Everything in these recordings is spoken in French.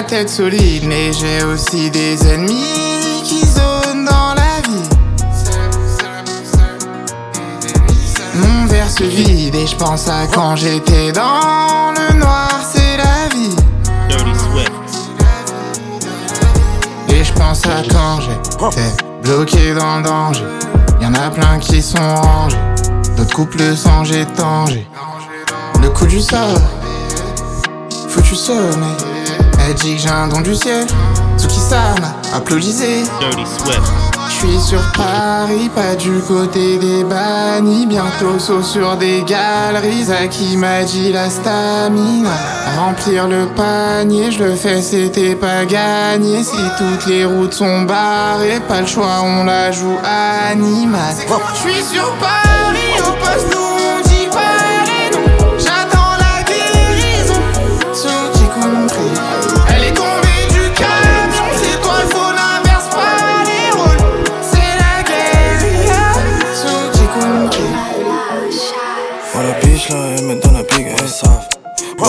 la tête solide, mais j'ai aussi des ennemis qui zonent dans la vie. Mon verre se vide et je pense à quand j'étais dans le noir, c'est la vie. Et je pense à quand j'étais bloqué dans le danger. Y'en a plein qui sont rangés, d'autres couples sans tangé. Le coup du sort, foutu sommeil. Elle dit que j'ai un don du ciel. Tsuki-sama, applaudissez. Dirty Swift. Je suis sur Paris, pas du côté des bannis. Bientôt saut sur des galeries. À qui m'a dit la stamina Remplir le panier, je le fais, c'était pas gagné. Si toutes les routes sont barrées, pas le choix, on la joue animal. Je suis sur Paris,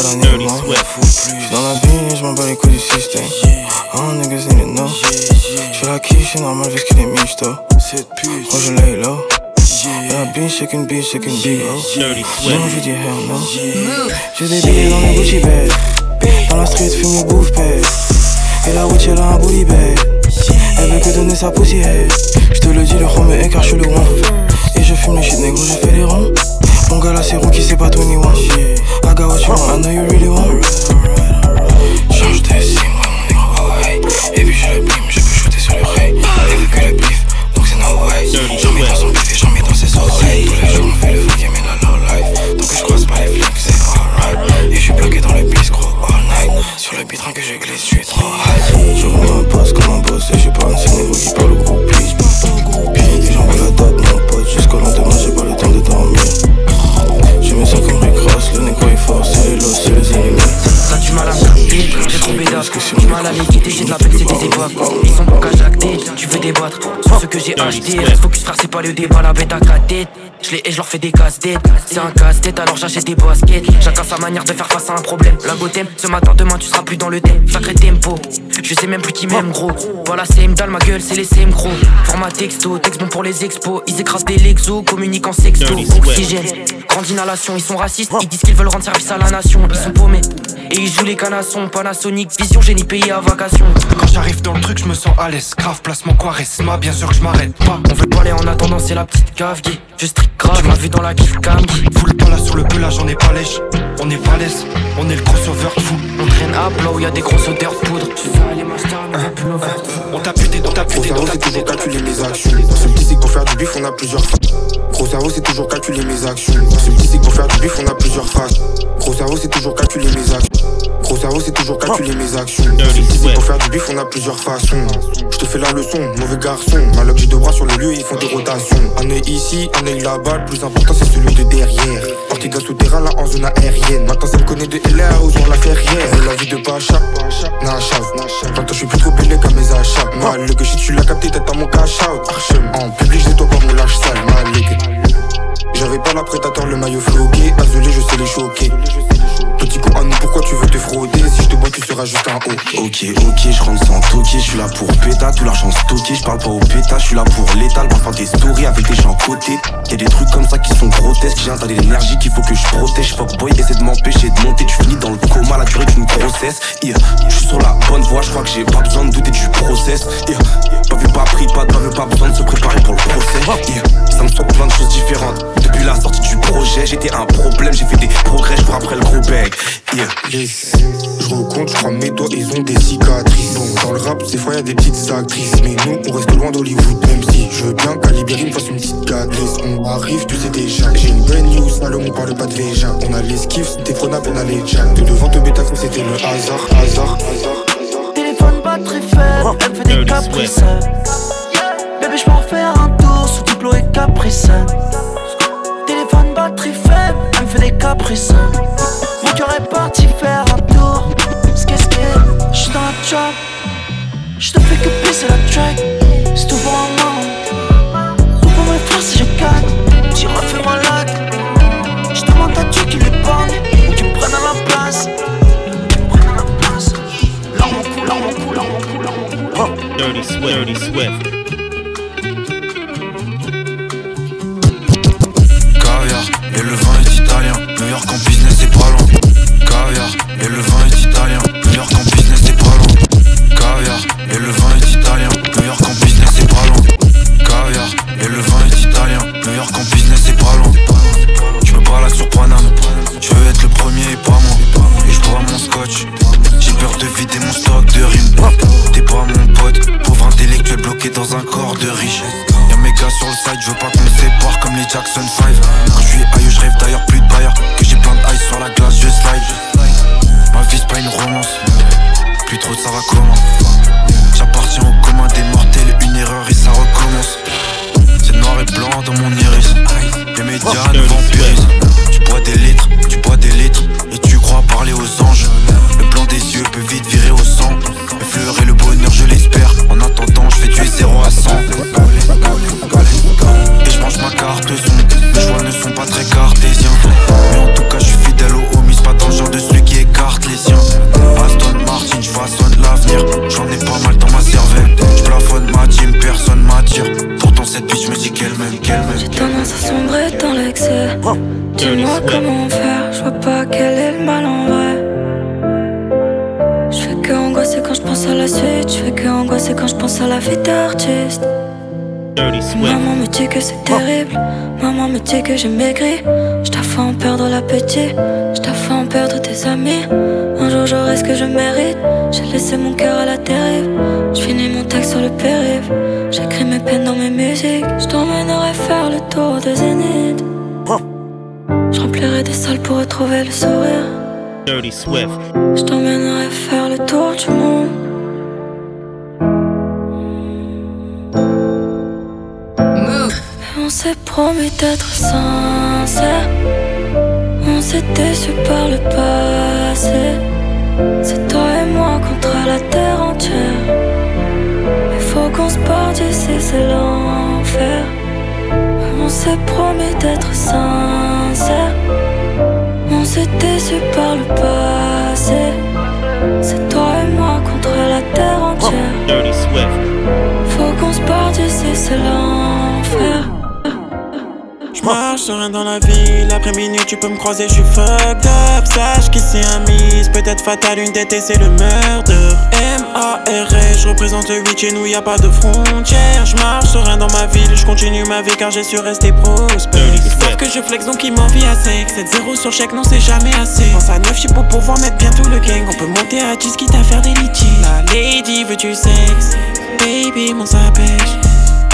Mais la je m'en fous plus. Dans la vie, je m'en bats les couilles du système. Oh, niggas need to know. J'fais la quiche, c'est normal, vu qu'il est michto. Oh, je lay low. La bitch, c'est qu'une bitch, c'est qu'une big oh. Non, dit hell no. J'ai des billets dans les Gucci bag. Dans la street, fume le bouffe bag. Et la route, elle a un booty bag. Elle veut que donner sa poussière. J'te le dis, le rhum est écart, je le one. Fume le shit, négro, je fais les ronds. Mon gars là, c'est rookie, c'est pas Tony One. I got what you want, I know you really want. Change de sim, Reste focus frère, c'est pas le débat, la bête à têtes. Je les et je leur fais des casse-têtes. C'est un casse-tête alors j'achète des baskets. Chacun sa manière de faire face à un problème. La ce matin demain tu seras plus dans le thème. Sacré tempo, je sais même plus qui m'aime gros Voilà c'est dalle ma gueule c'est les CM gros Format texto, texte bon pour les expos Ils écrasent des lexos, communiquent en sexto. Oxygène, grande inhalation Ils sont racistes, ils disent qu'ils veulent rendre service à la nation Ils sont paumés et ils jouent les canassons, Panasonic, Vision, génie payé à vacation. Quand j'arrive dans le truc, je me sens à l'aise. Grave, placement charisma, bien sûr que je m'arrête pas. On veut pas aller en attendant, c'est la petite cave, gay. Je strict grave, tu m'as vu dans la kiff cam. Full pas là sur le pelage, on est pas lèche. On est balèze, on est le crossover de fou. On traîne à là où y a des grosses odeurs de poudre. Tu veux aller over On t'a buté, on t'a cerveau, on t'a c'est toujours buté. calculer mes actions. C'est pour faire du bif, on a plusieurs faces. Gros cerveau, c'est toujours calculer mes actions. Petit, c'est pour faire du bif, on a plusieurs faces. Gros cerveau, c'est toujours calculer mes actions. Gros cerveau, c'est toujours calculer mes actions. C'est pour faire du bif, on a plusieurs façons. Je te fais la leçon, mauvais garçon. Malheur, j'ai deux bras sur le lieu, ils font des rotations. Un œil ici, un œil là-bas. Le plus important, c'est celui de derrière. Ortiga souterrain, là en zone aérienne. Maintenant, ça me connaît de LA aux la ferrière. La vie de Pacha, Nachav. Maintenant, je suis plus trop belle qu'à mes achats. Mal, le que shit, tu l'as capté, t'es dans mon cash out. Archem, en public, j'ai toi pas mon lâche sale. Mal, j'avais pas la prédateur, le maillot floqué. Azulé, je sais les choquer. Petit con à nous, pourquoi tu veux te frauder? Si je te bois, tu seras juste un haut. Ok, ok, je rentre sans toquer, je suis là pour péta, tout l'argent stocké, je parle pas au péta, je suis là pour l'étal, pour faire des stories avec des gens côté. Y'a des trucs comme ça qui sont grotesques, j'ai un l'énergie qu'il faut que je protège. Fuck boy, essaie de m'empêcher de monter, tu finis dans le coma, la durée d'une grossesse. Yeah, je suis sur la bonne voie, je crois que j'ai pas besoin de douter du process. Yeah, pas vu, pas pris, pas de pas vu, pas besoin de se préparer pour le procès. Yeah, ça me sort plein de choses différentes. Depuis la sortie du projet, j'étais un problème, j'ai fait des progrès, je cours après le gros bag. Yeah. Yes. Je recompte, je crois mes doigts, ils ont des cicatrices. Dans le rap, des fois y a des petites actrices. Mais nous, on reste loin d'Hollywood. Même si je veux bien qu'Alibéry me fasse une petite cadresse. On arrive, tu sais déjà. J'ai une bonne news, Salomon on parle pas de Véja. On a l'esquive, c'était prenable, on a les jams. De devant te bêta, c'était le hasard, hasard, hasard. Téléphone batterie faible, elle me fait des caprices. Bébé, je peux en faire un tour sous diplo et caprice des caprices. Mon cœur est parti faire un tour. Qu'est-ce que j'suis dans la trap. J'te fais que pisser la track. C'est tout pour un moment. Tout pour mes frères si je gagne. J'y refais ma latte. J'demande à Dieu qui l'épargne. Ou qui me prenne à la place. Dirty Swift, Dirty Swift. York en business c'est pas loin. Caviar et le vin est italien. New York en business c'est pas loin. Caviar et le vin est italien. New York en business c'est pas loin. Caviar et le vin est italien. New York en business c'est pas loin. Je me balade sur Paname. Je veux être le premier et pas moi. Et je bois mon scotch. J'ai peur de vider mon stock de rimes. T'es pas mon pote. Pauvre intellectuel bloqué dans un corps de riche. Y'a mes gars sur le side, je veux pas qu'on me sépare comme les Jackson 5. Quand je suis aïeux, je rêve d'ailleurs j'ai maigri. Je t'ai fait en perdre l'appétit, je t'ai fait en perdre tes amis. Un jour j'aurai ce que je mérite, j'ai laissé mon cœur à la dérive. Je finis mon texte sur le périph', j'écris mes peines dans mes musiques. Je t'emmènerai faire le tour des zéniths. Je remplirai des salles pour retrouver le sourire. Dirty Swift. Je t'emmènerai faire le tour du monde. S'est promis d'être sincère. On s'est déçu par le passé. C'est toi et moi contre la terre entière. Mais faut qu'on se parte d'ici, c'est l'enfer. On s'est promis d'être sincère. On s'est déçu par le passé. C'est toi et moi contre la terre entière. Faut qu'on se parte d'ici, c'est l'enfer. Je marche serein dans la ville, après minuit tu peux me croiser, je suis fucked up. Sache qu'ici un mise, peut-être fatal, une et c'est le meurtre. M-A-R-S, je représente le 8, chez nous y a pas de frontières. Je marche serein dans ma ville, je continue ma vie car j'ai su rester prospère. Ils savent que je flex donc ils m'envient à sec. 7-0 sur chèque, non c'est jamais assez. Pense à 9 chips pour pouvoir mettre bien tout le gang. On peut monter à 10 quitte à faire des litiges. La lady veut du sexe, baby mon ça pêche.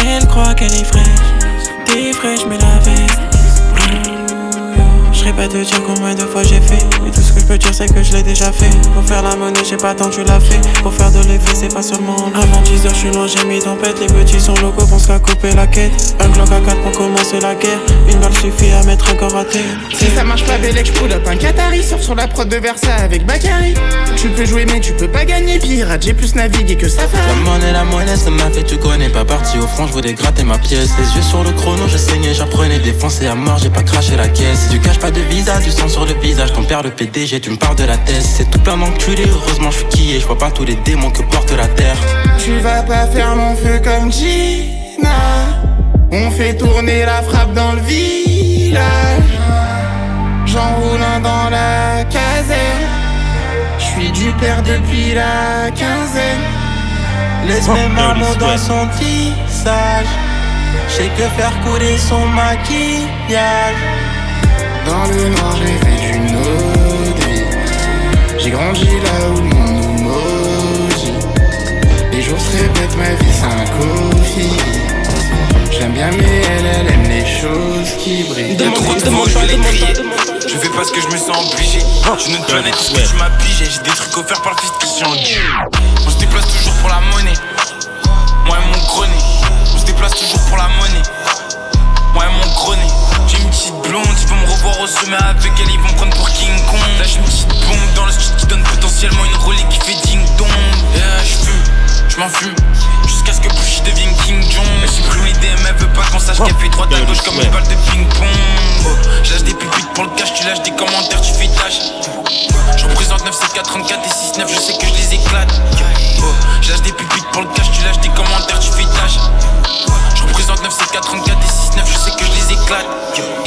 Elle croit qu'elle est fraîche. T'es fraîche mais la veste Je serais pas te dire combien de fois j'ai fait Et tout ce que je peux dire c'est que je l'ai déjà fait Pour faire la monnaie j'ai pas tant tu l'as fait Pour faire de l'effet c'est pas seulement Avant 10 heures je suis loin j'ai mis tempête Les petits sont locaux pensent qu'à couper la quête Un Glock à 4 pour commencer la guerre Une balle suffit à mettre un corps à terre Si ça marche pas, Bellec, j'pull up un Qatari. Sors sur la prod de Versa avec Bakary. Tu peux jouer, mais tu peux pas gagner. Pirate, j'ai plus navigué que ça La monnaie, la monnaie, ça m'a fait, tu connais pas parti au front, je voulais gratter ma pièce. Les yeux sur le chrono, je saignais, j'apprenais défoncé à mort, j'ai pas craché la caisse. Tu caches pas de visa, du sang sur le visage, ton père le PDG, tu me parles de la tête. C'est tout plein d'enculés, heureusement je suis qui et je vois pas tous les démons que porte la terre. Tu vas pas faire mon feu comme Gina. On fait tourner la frappe dans le village. J'enroule un dans la caserne. J'suis du père depuis la quinzaine. Laisse mes marmots dans son tissage. J'ai que faire couler son maquillage. Dans le noir, j'ai fait du nodi. J'ai grandi là où le monde nous maudit. Les jours se répètent, ma vie c'est un coffee. J'aime bien, mais elle, elle aime les choses qui brillent. Y'a trop de vent, je vais les. Je fais parce que je me sens obligé. Tu ne planète, tout ce que tu m'as pigé. J'ai des trucs offerts par le fils Christian On se déplace toujours pour la monnaie. Moi et mon grenet. On se déplace toujours pour la monnaie. Moi et mon grenet petite blonde, ils vont me revoir au sommet avec elle, ils vont me prendre pour King Kong. Là j'ai une petite bombe dans le studio qui donne potentiellement une relais qui fait ding dong. Yeah, je fume, je m'en fume, jusqu'à ce que Bush devienne King Jong. Elle supprime l'idée, mais elle veut pas qu'on sache qu'elle fait droite à gauche comme une balle de ping pong. Oh, je lâche des pupites pour le cash, tu lâches des commentaires, tu fais tâche. Je représente 974 et 69, je sais que je les éclate. Oh, je lâche des pupites pour le cash, tu lâches des commentaires, tu fais tâche. Je représente 974 et 69, je sais que je les éclate.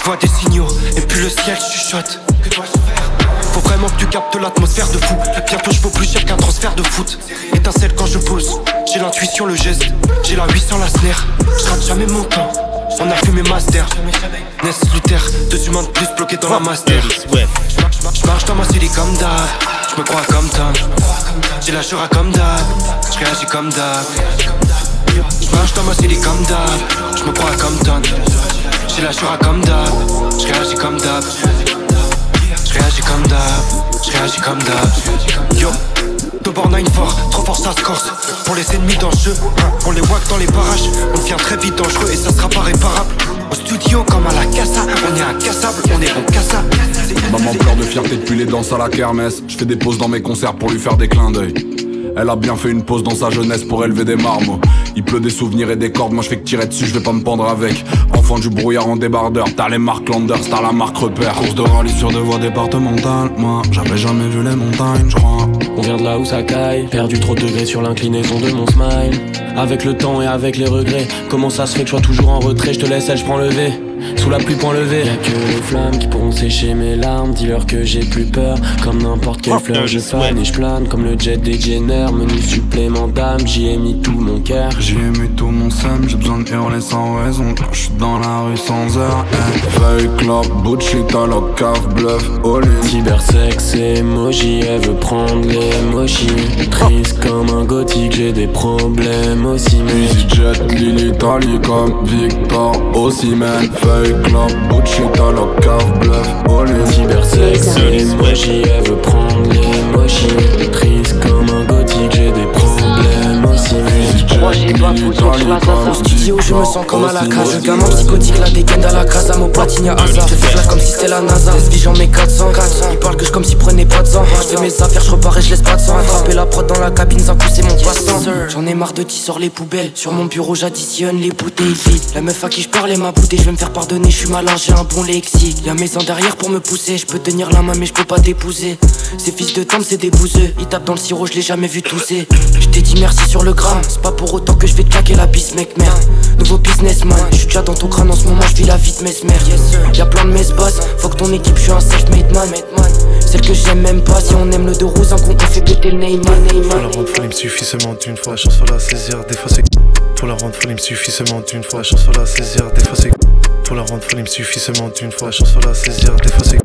Je vois des signaux, et puis le ciel chuchote. Que dois-je faire Faut vraiment que tu captes l'atmosphère de fou. Bientôt je vaux plus cher qu'un transfert de foot. Étincelle quand je pose, j'ai l'intuition, le geste, j'ai la 800, la snare. Je rate jamais mon temps. On a fumé master. Ness Luther, deux humains de plus bloqués dans la master. Je marche dans ma city comme d'hab. Je me crois comme Tom. J'ai la jura comme d'hab. Je réagis comme d'hab. Je marche dans ma city comme d'hab. Je me crois comme Tom. J'ai la jura comme d'hab. Je réagis comme d'hab. Je réagis comme d'hab. Je réagis comme d'hab. Yo. De born 9 fort, trop fort ça se corse Pour les ennemis dans le jeu, on les wack dans les parages On devient très vite dangereux et ça sera pas réparable Au studio comme à la casa, on est incassable, on est bon cassa Maman pleure de fierté depuis les danses à la kermesse Je des pauses dans mes concerts pour lui faire des clins d'œil elle a bien fait une pause dans sa jeunesse pour élever des marmots. Il pleut des souvenirs et des cordes, moi je fais que tirer dessus, je vais pas me pendre avec. Enfant du brouillard en débardeur, t'as les marques Landers, t'as la marque repère. Course de rallye sur deux voies départementales, moi j'avais jamais vu les montagnes, je crois. On vient de là où ça caille, perdu trop de degrés sur l'inclinaison de mon smile. Avec le temps et avec les regrets, comment ça se fait que je sois toujours en retrait, je te laisse, elle, je prends le V. Sous la pluie point levé. Y'a que les flammes qui pourront sécher mes larmes. Dis-leur que j'ai plus peur. Comme n'importe quelle fleur je fane et je plane Comme le jet des Jenner. Menu supplément d'âme J'y ai mis tout mon cœur. J'y ai mis tout mon seum J'ai besoin de hurler sans raison. Quand je suis dans la rue sans heure. Hey. Feuille, club, bullshit à la cave, bluff, all in. Cybersex, emoji Elle veut prendre les mochis Triste comme un gothique J'ai des problèmes aussi mais jet, Lily, Italie comme Victor Osimhen feuille, bullshit à la cave, bluff, all in Cybersex, veut prendre les mochis moi j'ai pas foutu Au studio je me sens comme à la cage Le gamin psychotique la dégaine à la casa Mon platine y'a hasard. Je fais comme si c'était la NASA. vie j'en mets 400 Il parle que je comme s'il prenait pas de sang. Je fais mes affaires je repars et je laisse pas de sang. Attraper la prod dans la cabine sans pousser mon passe-temps. J'en ai marre de sors les poubelles. Sur mon bureau j'additionne les bouteilles vides. La meuf à qui je parle m'a boudé Je vais me faire pardonner je suis malin j'ai un bon lexique. Y'a mes ans derrière pour me pousser. Je peux tenir la main mais je peux pas t'épouser Ces fils de temps c'est des bouseux. Ils tapent dans le sirop je l'ai jamais vu tousser. Je t'ai dit merci sur le gramme. C'est pas pour autant que je vais te claquer la bise mec merde. Nouveau businessman Je suis déjà dans ton crâne en ce moment je vis la vie de mesmer Y'a plein de mes boss Faut que ton équipe je suis un self-made man. Celle que j'aime même pas Si on aime le deux roues un on fait péter le Neymar Pour la rendre folle il me suffit seulement d'une fois La chance faut la saisir Des fois c'est Pour la rendre folle il me suffit seulement d'une fois La chance faut la saisir Des fois c'est Pour la rendre folle il me suffit seulement d'une fois La chance faut la saisir Des fois c'est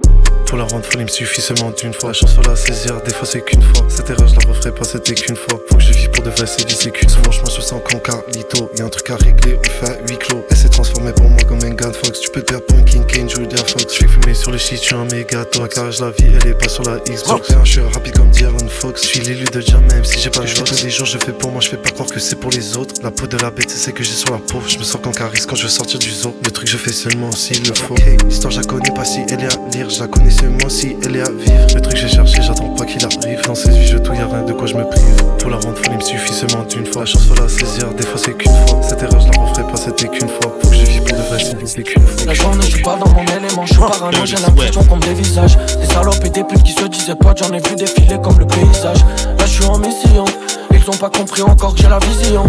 pour la rendre folle, il me suffit seulement d'une fois. La chance faut la saisir, des fois c'est qu'une fois. Cette erreur, je la referai pas, c'était qu'une fois. Faut que je vive pour de vrai, c'est qu'une Franchement, je sens qu'en carlito. Y'a un truc à régler, on fait à huis clos. Elle s'est transformée pour moi comme un Gun Fox. Tu peux te perdre pour un King Kane, Julia Fox. Je fumer sur le shit, je suis un méga Car la vie, elle est pas sur la Xbox. Je suis rapide comme Diaron Fox. Je suis l'élu de Jam, même si j'ai pas le choix. Tous les jours, je fais pour moi, je fais pas croire que c'est pour les autres. La peau de la bête, c'est celle que j'ai sur la peau. Je me sens comme Caris quand je veux sortir du zoo. Le truc, je fais seulement s'il le faut. Ok, l'histoire, je la connais pas si elle est à lire. Je la connais seulement si elle est à vivre. Le truc, j'ai cherché, j'attends pas qu'il arrive. Dans cette vie, je tout, y'a rien de quoi je me prive. Pour la rendre me suffit seulement d'une fois. La chance, faut la saisir, des fois, c'est qu'une fois. Cette erreur, je la referai pas, c'était qu'une fois. Faut que je vive pour de vrai, c'est qu'une fois. La journée, je suis pas dans mon élément, je suis parano, j'ai l'impression qu'on me dévisage. Des salopes et des putes qui se disaient pas, j'en ai vu défiler comme le paysage. Là, je suis en mission. Ils ont pas compris encore que j'ai la vision.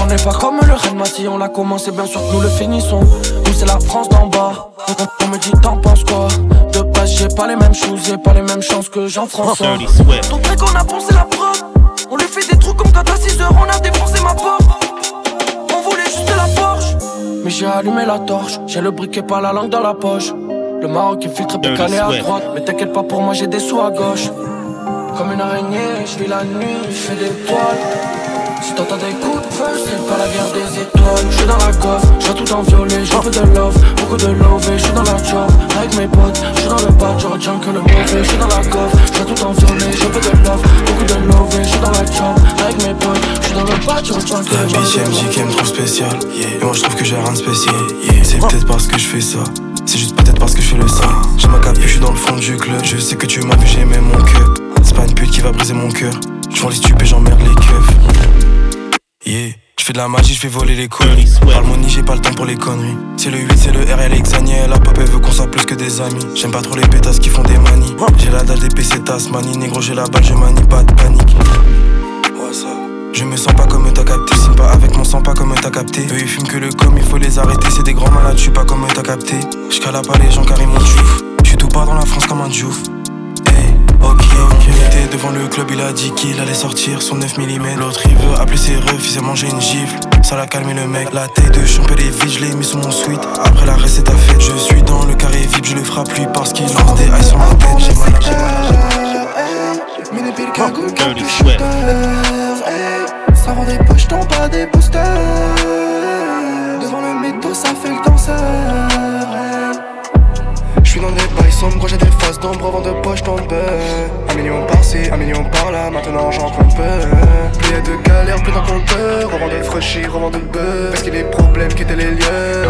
On n'est pas comme le Rennes Massy, on l'a commencé, bien sûr que nous le finissons. Nous, c'est la France d'en bas. On, on me dit, t'en penses quoi? De base, j'ai pas les mêmes choses, j'ai pas les mêmes chances que Jean-François. Dirty Swift. Ton mec, on a pensé la quand à 6 heures, on a défoncé ma porte. On voulait juste la Porsche. Mais j'ai allumé la torche, j'ai le briquet pas la langue dans la poche. Le Maroc pour Dirty caler à droite. Mais t'inquiète pas pour moi, j'ai des sous à gauche. Comme une araignée, je vis la nuit, je fais des toiles. Si t'entends des coups de feu, c'est pas la guerre des étoiles. Je suis dans la coffre, j'ai tout en violet, un peu de love, beaucoup de love, et je suis dans la job. Avec mes potes. Je suis dans le bad, je retiens que le mauvais. Je suis dans la coffre, j'ai tout en violet, un peu de love, beaucoup de love, et je suis dans la job. Avec mes potes. Je suis dans le bad, je retiens que La le bitch elle me dit qu'elle me trouve spécial Et moi je trouve que j'ai rien de spécial. C'est peut-être parce que je fais ça. C'est juste peut-être parce que je fais le sale J'ai ma capuche, je suis dans le fond du club. Je sais que tu m'as vu, j'ai mon cœur. C'est pas une pute qui va briser mon cœur Je les stupes et j'emmerde les keufs Yeah je fais de la magie, je fais voler les conneries. Harmonie, j'ai pas le temps pour les conneries. C'est le 8, c'est le R, elle est. La pop, elle veut qu'on soit plus que des amis. J'aime pas trop les pétasses qui font des manies. J'ai la dalle des PC Tasmanie. Négro, j'ai la balle, je manie pas de panique. Je me sens pas comme t'as capté, signe pas avec mon sang, pas comme t'as capté. Eux ils fument que le com, il faut les arrêter, c'est des grands malades, je suis pas comme t'as capté. J'cala pas les gens car ils m'ont chouf. J'suis tout part dans la France comme un djouf. Était devant le club, il a dit qu'il allait sortir son 9 mm. L'autre il veut appeler ses refs, il s'est mangé une gifle. Ça l'a calmé le mec. La tête de champ les vides, je l'ai mis sur mon suite. Après la recette à fête, je suis dans le carré vip, je le frappe lui parce qu'il lance des eyes sur ma tête. J'ai mal, j'ai mal, j'ai mal. Ça rend des poches, t'en pas des boosters Devant le métaux, ça fait le danseur. J'suis dans des bails sombres, j'ai des faces d'ombre avant de poche tombe Un million par-ci, un million par-là, maintenant j'en compte peu Plus de galères, plus d'un compteur Revend de fraîchis, revend de bœuf Parce qu'il y a des problèmes qui étaient les lieux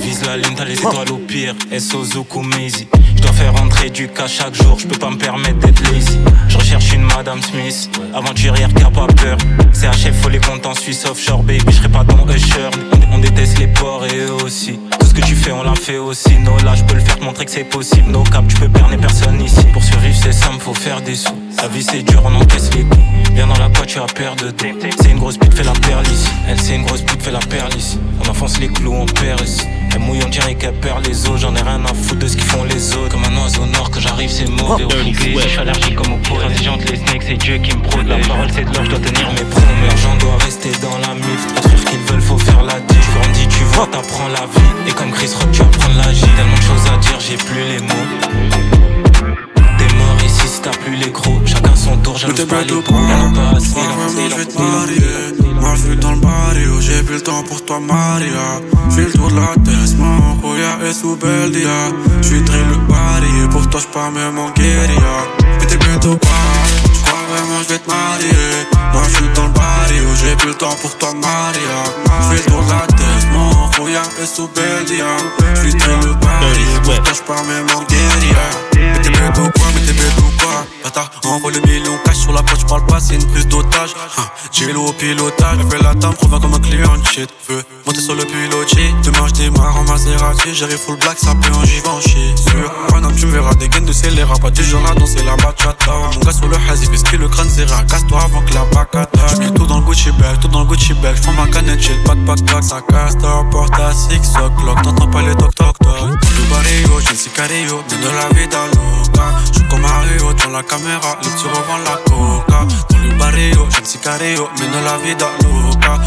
Vise la lune, t'as les étoiles au pire. SO Zoku Maisy. Je dois faire rentrer du cas chaque jour, je peux pas me permettre d'être lazy. Je recherche une Madame Smith, aventurière qui a pas peur. CHF, faut les comptes en Suisse offshore, baby, je serai pas ton usher. On, déteste les porcs et eux aussi. Ce que tu fais, on l'a fait aussi. No, là, je peux le faire, te montrer que c'est possible. No cap, tu peux berner personne ici. Pour survivre, c'est simple, faut faire des sous. La vie, c'est dur, on encaisse les coups. Viens dans la poche, tu as peur de dos. C'est une grosse pute, fais la perle ici. Elle, c'est une grosse pute, fais la perle ici. On enfonce les clous, on perd ici. Elle mouille, on dirait qu'elle perd les os. J'en ai rien à foutre de ce qu'ils font les autres. Comme un oiseau nord, que j'arrive, c'est mauvais. Je suis allergique comme au poids. Transigeante, les snakes, c'est Dieu qui me prône. La parole, c'est de l'or, je dois tenir mes promesses. L'argent doit rester dans la mif. Les frères qu'ils veulent, faut faire la diff. Tu grandis, tu vois, t'apprends la vie. Et comme Chris Rock, tu apprends la J. Tellement de choses à dire, j'ai plus les mots. T'as plus les crocs. Chacun son tour, t'es pas les pas Y'en a pas assez, je vais te marier. Je suis dans le barrio, j'ai plus le temps pour toi, Maria. J'fais le tour de la tête, mon Roya est sous Beldia. J'suis très le pari, pour toi, j'pars même en guérilla. Mais t'es ou pas J'crois vraiment, je vais te marier? Moi, je suis dans le barrio, j'ai plus le temps pour toi, Maria. J'fais le tour de la tête, mon Roya est sous Beldia. J'suis très le pari, pour toi, j'pars même en guérilla. Mais t'es bête ou quoi Bâtard, envoie le million cash sur la poche, j'parle pas, c'est une prise d'otage. Hein, J'ai l'eau au pilotage, fais la table, provins comme un client shit. Veux monter sur le pilotier, demain je démarre en Maserati J'arrive full black, ça peut en Givenchy Sûr, un homme tu me verras des gaines de scélérat Pas du genre à danser la bachata. Mon gars sur le fait skill le crâne serra Casse-toi avant que la bacata. J'mets tout dans le Gucci bag, tout dans le Gucci bag J'prends ma canette, j'ai le pack pack pack Ça casse, porte à six o'clock. T'entends pas les toc toc toc barrio, j'ai le sicario de la vida loca. J'suis comme Mario dans la caméra. Les petits revendent la coca. Dans le barrio, j'ai le sicario de la vida loca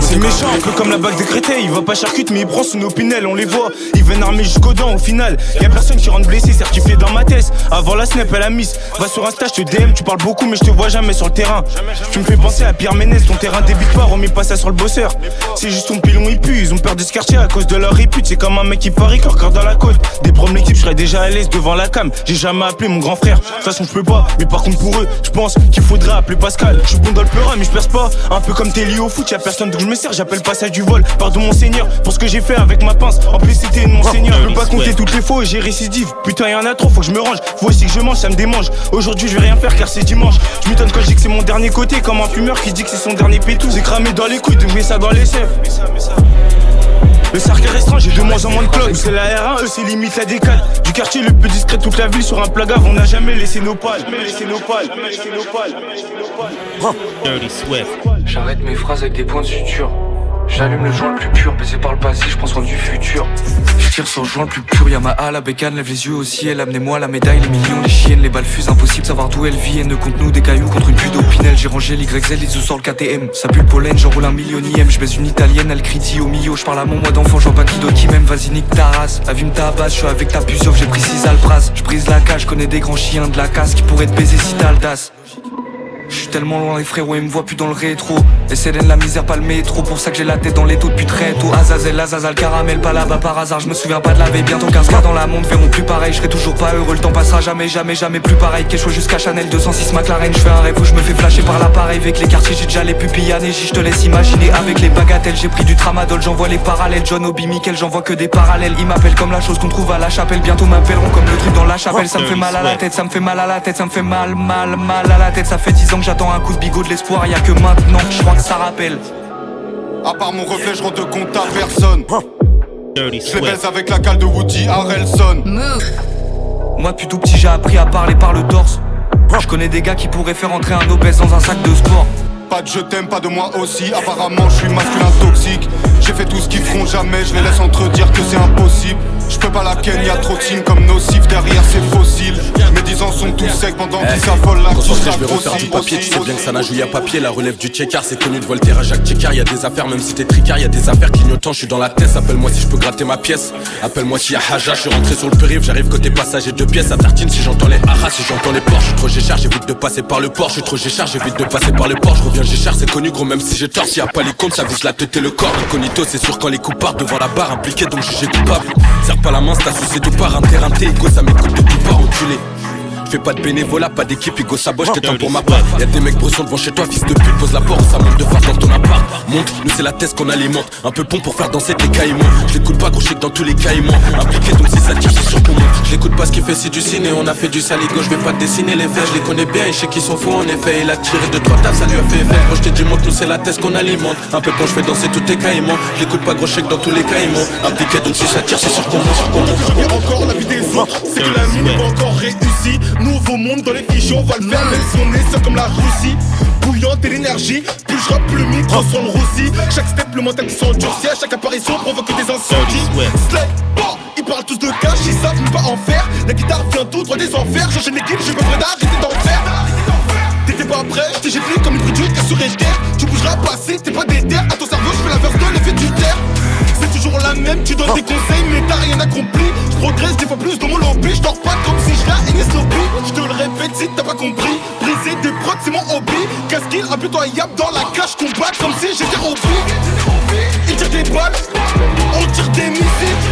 C'est méchant, un peu comme la bague décrétée. Il va pas charcute, mais il prend sous nos on les voit. Il viennent armés jusqu'aux dents au final. Y'a personne qui rentre blessé, certifié dans ma tête. Avant la snap, elle a miss. Va sur Insta, je te DM, tu parles beaucoup, mais je te vois jamais sur le terrain. Tu me fais penser à Pierre Ménès, ton terrain débute pas, remets pas ça sur le bosseur. C'est juste ton pilon, il pue. Ils ont peur de se quartier à cause de leur répute. C'est comme un mec qui parie, qui regarde dans la côte. Des problèmes l'équipe, je serais déjà à l'aise devant la cam. J'ai jamais appelé mon grand frère. De toute façon, je peux pas. Mais par contre, pour eux, je pense qu'il faudrait appeler Pascal. Je suis bon dans le mais je perce pas. Un peu comme t'es lié au foot, y'a personne donc je me sers. J'appelle passage du vol. Pardon, mon seigneur, pour ce que j'ai fait avec ma pince. En plus, c'était mon seigneur. Je peux pas compter toutes les et j'ai récidive. Putain, y'en a trop, faut que je me range. Faut aussi que je mange, ça me démange. Aujourd'hui, je vais rien faire car c'est dimanche. Je m'étonne quand je dis que c'est mon dernier côté. Comme un fumeur qui dit que c'est son dernier pétou. J'ai cramé dans les couilles, donc mets ça dans les sèves. Le cercle est restreint, j'ai de moins en moins de clubs. C'est la R1, eux c'est limite la décale. Du quartier le plus discret, toute la ville sur un plagave. On n'a jamais laissé nos pales. Laissé nos pales. Laissé nos pales. Dirty Swift. J'arrête mes phrases avec des points de suture. J'allume le joint le plus pur, baisé par le passé, je pense en du futur. Je tire sur le joint le plus pur, y'a ma la bécane, lève les yeux au ciel, amenez-moi la médaille, les millions, les chiennes, les balles fusent, impossible savoir d'où elle ne compte nous des cailloux contre une pluie d'opinel, j'ai rangé l'YZ, les sous le KTM, ça pue le pollen, j'enroule un millionième, je baise une italienne, elle crie au milieu, je parle à mon moi d'enfant, j'en pas qui d'autre qui m'aime, vas-y nique ta race, ta base, je suis avec ta puce, j'ai pris 6 alpras, je brise la cage, connais des grands chiens de la casse qui pourraient te baiser si t'as l'audace. Tellement loin les frérots, ils me voient plus dans le rétro. Et c'est la misère, pas le métro. Pour ça que j'ai la tête dans les taux depuis très tôt. Azazel, Azazel, caramel, pas là-bas par hasard Je me souviens pas de la veille, bientôt 15 cas dans la monde Verront plus pareil, je serai toujours pas heureux Le temps passera jamais, jamais, jamais plus pareil. Quelque jusqu'à Chanel 206 McLaren Je fais un rêve où je me fais flasher par l'appareil. Avec les quartiers, j'ai déjà les pupilles Je te laisse imaginer. Avec les bagatelles J'ai pris du tramadol, j'envoie les parallèles. John Obi, Michael, j'envoie que des parallèles. Ils m'appellent comme la chose qu'on trouve à la chapelle. Bientôt m'appelleront comme le truc dans la chapelle. Ça me fait mal à la tête, ça me fait mal à la tête Ça me fait mal, mal, mal à la tête. Ça fait 10 ans que j'attends un coup de bigot de l'espoir, y a que maintenant je crois que ça rappelle. À part mon reflet, je rends compte à personne. Je les baise avec la cale de Woody Harrelson. Moi, depuis tout petit, j'ai appris à parler par le torse. Je connais des gars qui pourraient faire entrer un obèse dans un sac de sport. Pas de je t'aime, pas de moi aussi. Apparemment, je suis masculin toxique. J'ai fait tout ce qu'ils feront jamais, je les laisse entre dire que c'est impossible. Je peux pas la ken, y'a trop de signes comme nocif derrière ces fossiles. Mes dix ans sont tous secs pendant qu'ils s'affolent la Concentré, je vais refaire du papier. Tu sais bien que ça n'a joué à papier. La relève du checker, c'est connu de Voltaire à Jacques Checker. Y'a des affaires, même si t'es tricard, y'a des affaires clignotants. Je suis dans la tête, appelle-moi si je peux gratter ma pièce. Appelle-moi si y'a Haja, je suis rentré sur le périph'. J'arrive côté passager de pièces. À tartine si j'entends les haras, si j'entends les porches. Trop j'ai charge, j'évite de passer par le port. Je suis trop j'ai charge, j'évite de passer par le port. Je reviens, j'ai charge, c'est connu gros, même si j'ai tort. S'il y a pas les comptes, ça vise la tête et le corps. Incognito, c'est sûr quand les coups partent devant la barre, impliqué donc jugé coupable. Pas la main, c'est associé de part, un terrain, t'es égo, ça m'écoute de tout part, enculé. Fais pas de bénévolat, pas d'équipe, Igo saboche, t'es temps pour ma part. Y'a des mecs bressons devant chez toi, fils de pute, pose la porte, ça monte de face dans ton appart. Monte, nous c'est la thèse qu'on alimente. Un peu pont pour faire danser tes caïmans. Je l'écoute pas, gros, je dans tous les caïmans. Impliqué donc si ça tire, c'est sûr qu'on monte. Je l'écoute pas ce qu'il fait, c'est du ciné. On a fait du saligo, je vais pas te dessiner les faits. Je les connais bien et je sais qu'ils sont fous en effet. Il a tiré de trois tables, ça lui a fait effet. Gros, je t'ai dit, monte, nous c'est la thèse qu'on alimente. Un peu pont, je fais danser tous tes caïmans. Je l'écoute pas, gros, dans tous les caïmans. Impliqué donc si ça tire, c'est monte. Et encore la vie des autres, c'est que la mine pas encore réussi. Nouveau monde dans les fichiers, on va le faire, même si on est seul comme la Russie. Bouillante et l'énergie, plus je rappe le micro sur le roussi. Chaque step, le mental qui s'endurcit, à chaque apparition provoque des incendies. Slay, ils parlent tous de cash, ils savent même pas en faire. La guitare vient tout droit des enfers, j'enchaîne l'équipe, j'ai pas près d'arrêter d'en faire. T'étais pas prêt, j't'ai j'ai pris comme une brute qui sur terre. Tu bougeras pas si t'es pas déter, à ton cerveau, je fais la verse de l'effet du terre. C'est toujours la même, tu donnes des conseils, mais t'as rien accompli. Je progresse des fois plus dans mon lobby, je dors pas comme si je la Snoopy. Je te le répète si t'as pas compris. Briser des prods, c'est mon hobby. Casquille impitoyable dans la cage, combat comme si j'étais hobby. Ils tirent des balles, on tire des missiles.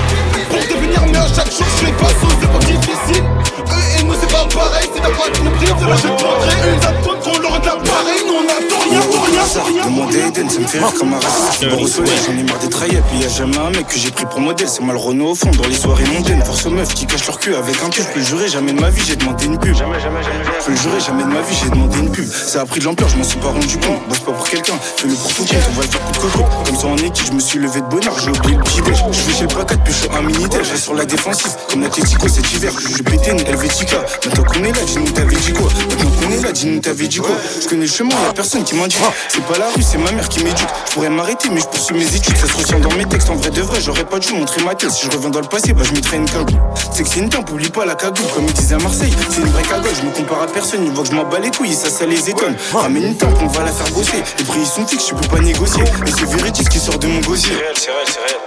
Pour devenir meilleur chaque jour, je fais face aux époques difficiles. Eux et nous, c'est pas pareil, si t'as pas compris, de là je te montrer. Qu'on leur de l'appareil, nous on attend rien pour rien pour rien. Demander Eden, ça me fait rire comme un raciste. Bord au soleil, j'en ai marre des trahiers. Puis y'a jamais un mec que j'ai pris pour modèle. C'est mal Renault au fond, dans les soirées mondaines. Force aux meufs qui cachent leur cul avec un cul. Je peux le jurer, jamais de ma vie, j'ai demandé une pub. Jamais, jamais, jamais. Je peux le jurer, jamais de ma vie, j'ai demandé une pub. Ça a pris de l'ampleur, je m'en suis pas rendu compte. Bosse pas pour quelqu'un, fais-le pour tout compte. On va le faire coup de coco. Comme ça en équipe, je me suis levé de bonheur, j'ai oublié le petit déj. Je vais chez le pacat, puis je suis un militaire. Je reste sur la défensive, comme l'Atletico cet hiver. Je suis pété une Helvetica. Maintenant qu'on est là, dis-nous t'avais dit quoi? Maintenant qu'on est là, dis-nous t'avais dit Je connais le chemin, y'a personne qui m'indique. C'est pas la rue, c'est ma mère qui m'éduque. Je pourrais m'arrêter, mais je poursuis mes études. Ça se ressent dans mes textes, en vrai de vrai. J'aurais pas dû montrer ma tête. Si je reviens dans le passé, bah je mettrais une cagoule. C'est que c'est une tempe, oublie pas la cagoule. Comme ils disaient à Marseille, c'est une vraie cagoule. Je me compare à personne, ils voient que je m'en bats les couilles, ça, ça les étonne. Ramène une tempe, on va la faire bosser. Les prix ils sont fixes, je peux pas négocier. Et c'est véridique ce qui sort de mon gosier. C'est réel, c'est réel, c'est réel.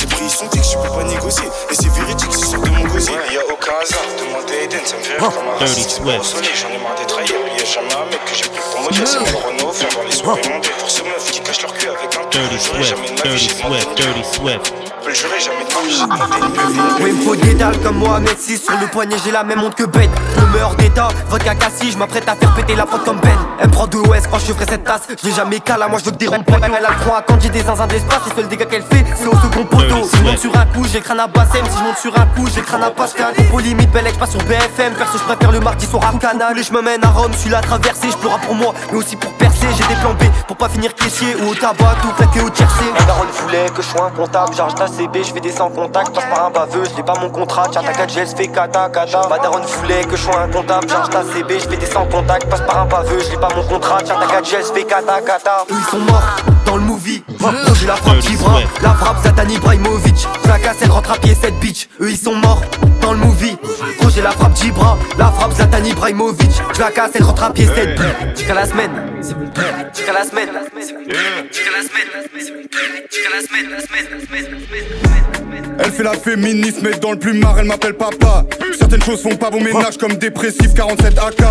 Les prix ils sont fixes, je peux pas négocier. Et c'est véridique ce qui sort de mon gosier. Y a aucun hasard, demandez Eden, ça me fait rire comme un raciste. J'en ai marre. Y a jamais un mec que j'ai pour modèle. C'est mal Renault, faire dans les soirées. Pour ce meuf qui cache leur cul avec un. Dirty Swift, ma Dirty Swift, Dirty Swift. Le jurer, jamais de ma vie. Oui, il me faut des dalles comme Mohamed 6 Sur le poignet, j'ai la même honte que Ben. Le meilleur d'état, vodka cassis, je m'apprête à faire péter la porte comme Ben. Elle me prend de OS quand je ferai cette tasse. Je l'ai jamais cala, moi je veux que des ronds Elle a le froid quand j'ai des zinzins d'espace. Les seuls dégâts qu'elle fait, c'est au second poteau. Si je monte sur un coup, j'ai le crâne à Bassem. Si je monte sur un coup, j'ai le crâne à Pascal. Au limite, belle pas sur BFM. Perso, je préfère le mardi soir à Canal. Et je me mène à Rome, je suis là traversé. Je pleure pour moi, mais aussi pour percer. J'ai des plans B pour pas finir caissier ou au tabac, tout claqué au tiercé. La daronne voulait que je sois un comptable. J'arge ta CB, je fais des sans contact. Passe par un baveux, je pas mon contrat. Tiens, ta 4 fais kata kata. Ma daronne voulait que je sois un comptable. J'arge ta CB, je fais des sans contact. Passe par un baveux, je pas mon contrat. Tiens, ta 4 fais kata kata. Ils sont morts dans le movie. J'ai la frappe Gibra, la frappe Zatan Ibrahimovic. La casse elle rentre à pied cette bitch. Eux ils sont morts dans le movie. J'ai la frappe Gibra, la frappe Zatan Ibrahimovic. La casse elle rentre à pied cette bitch. Jusqu'à la semaine, jusqu'à la semaine, jusqu'à la semaine, jusqu'à la la semaine. Elle fait la féministe, mais dans le plumard, elle m'appelle papa. Certaines choses font pas bon ménage comme dépressif 47 AK.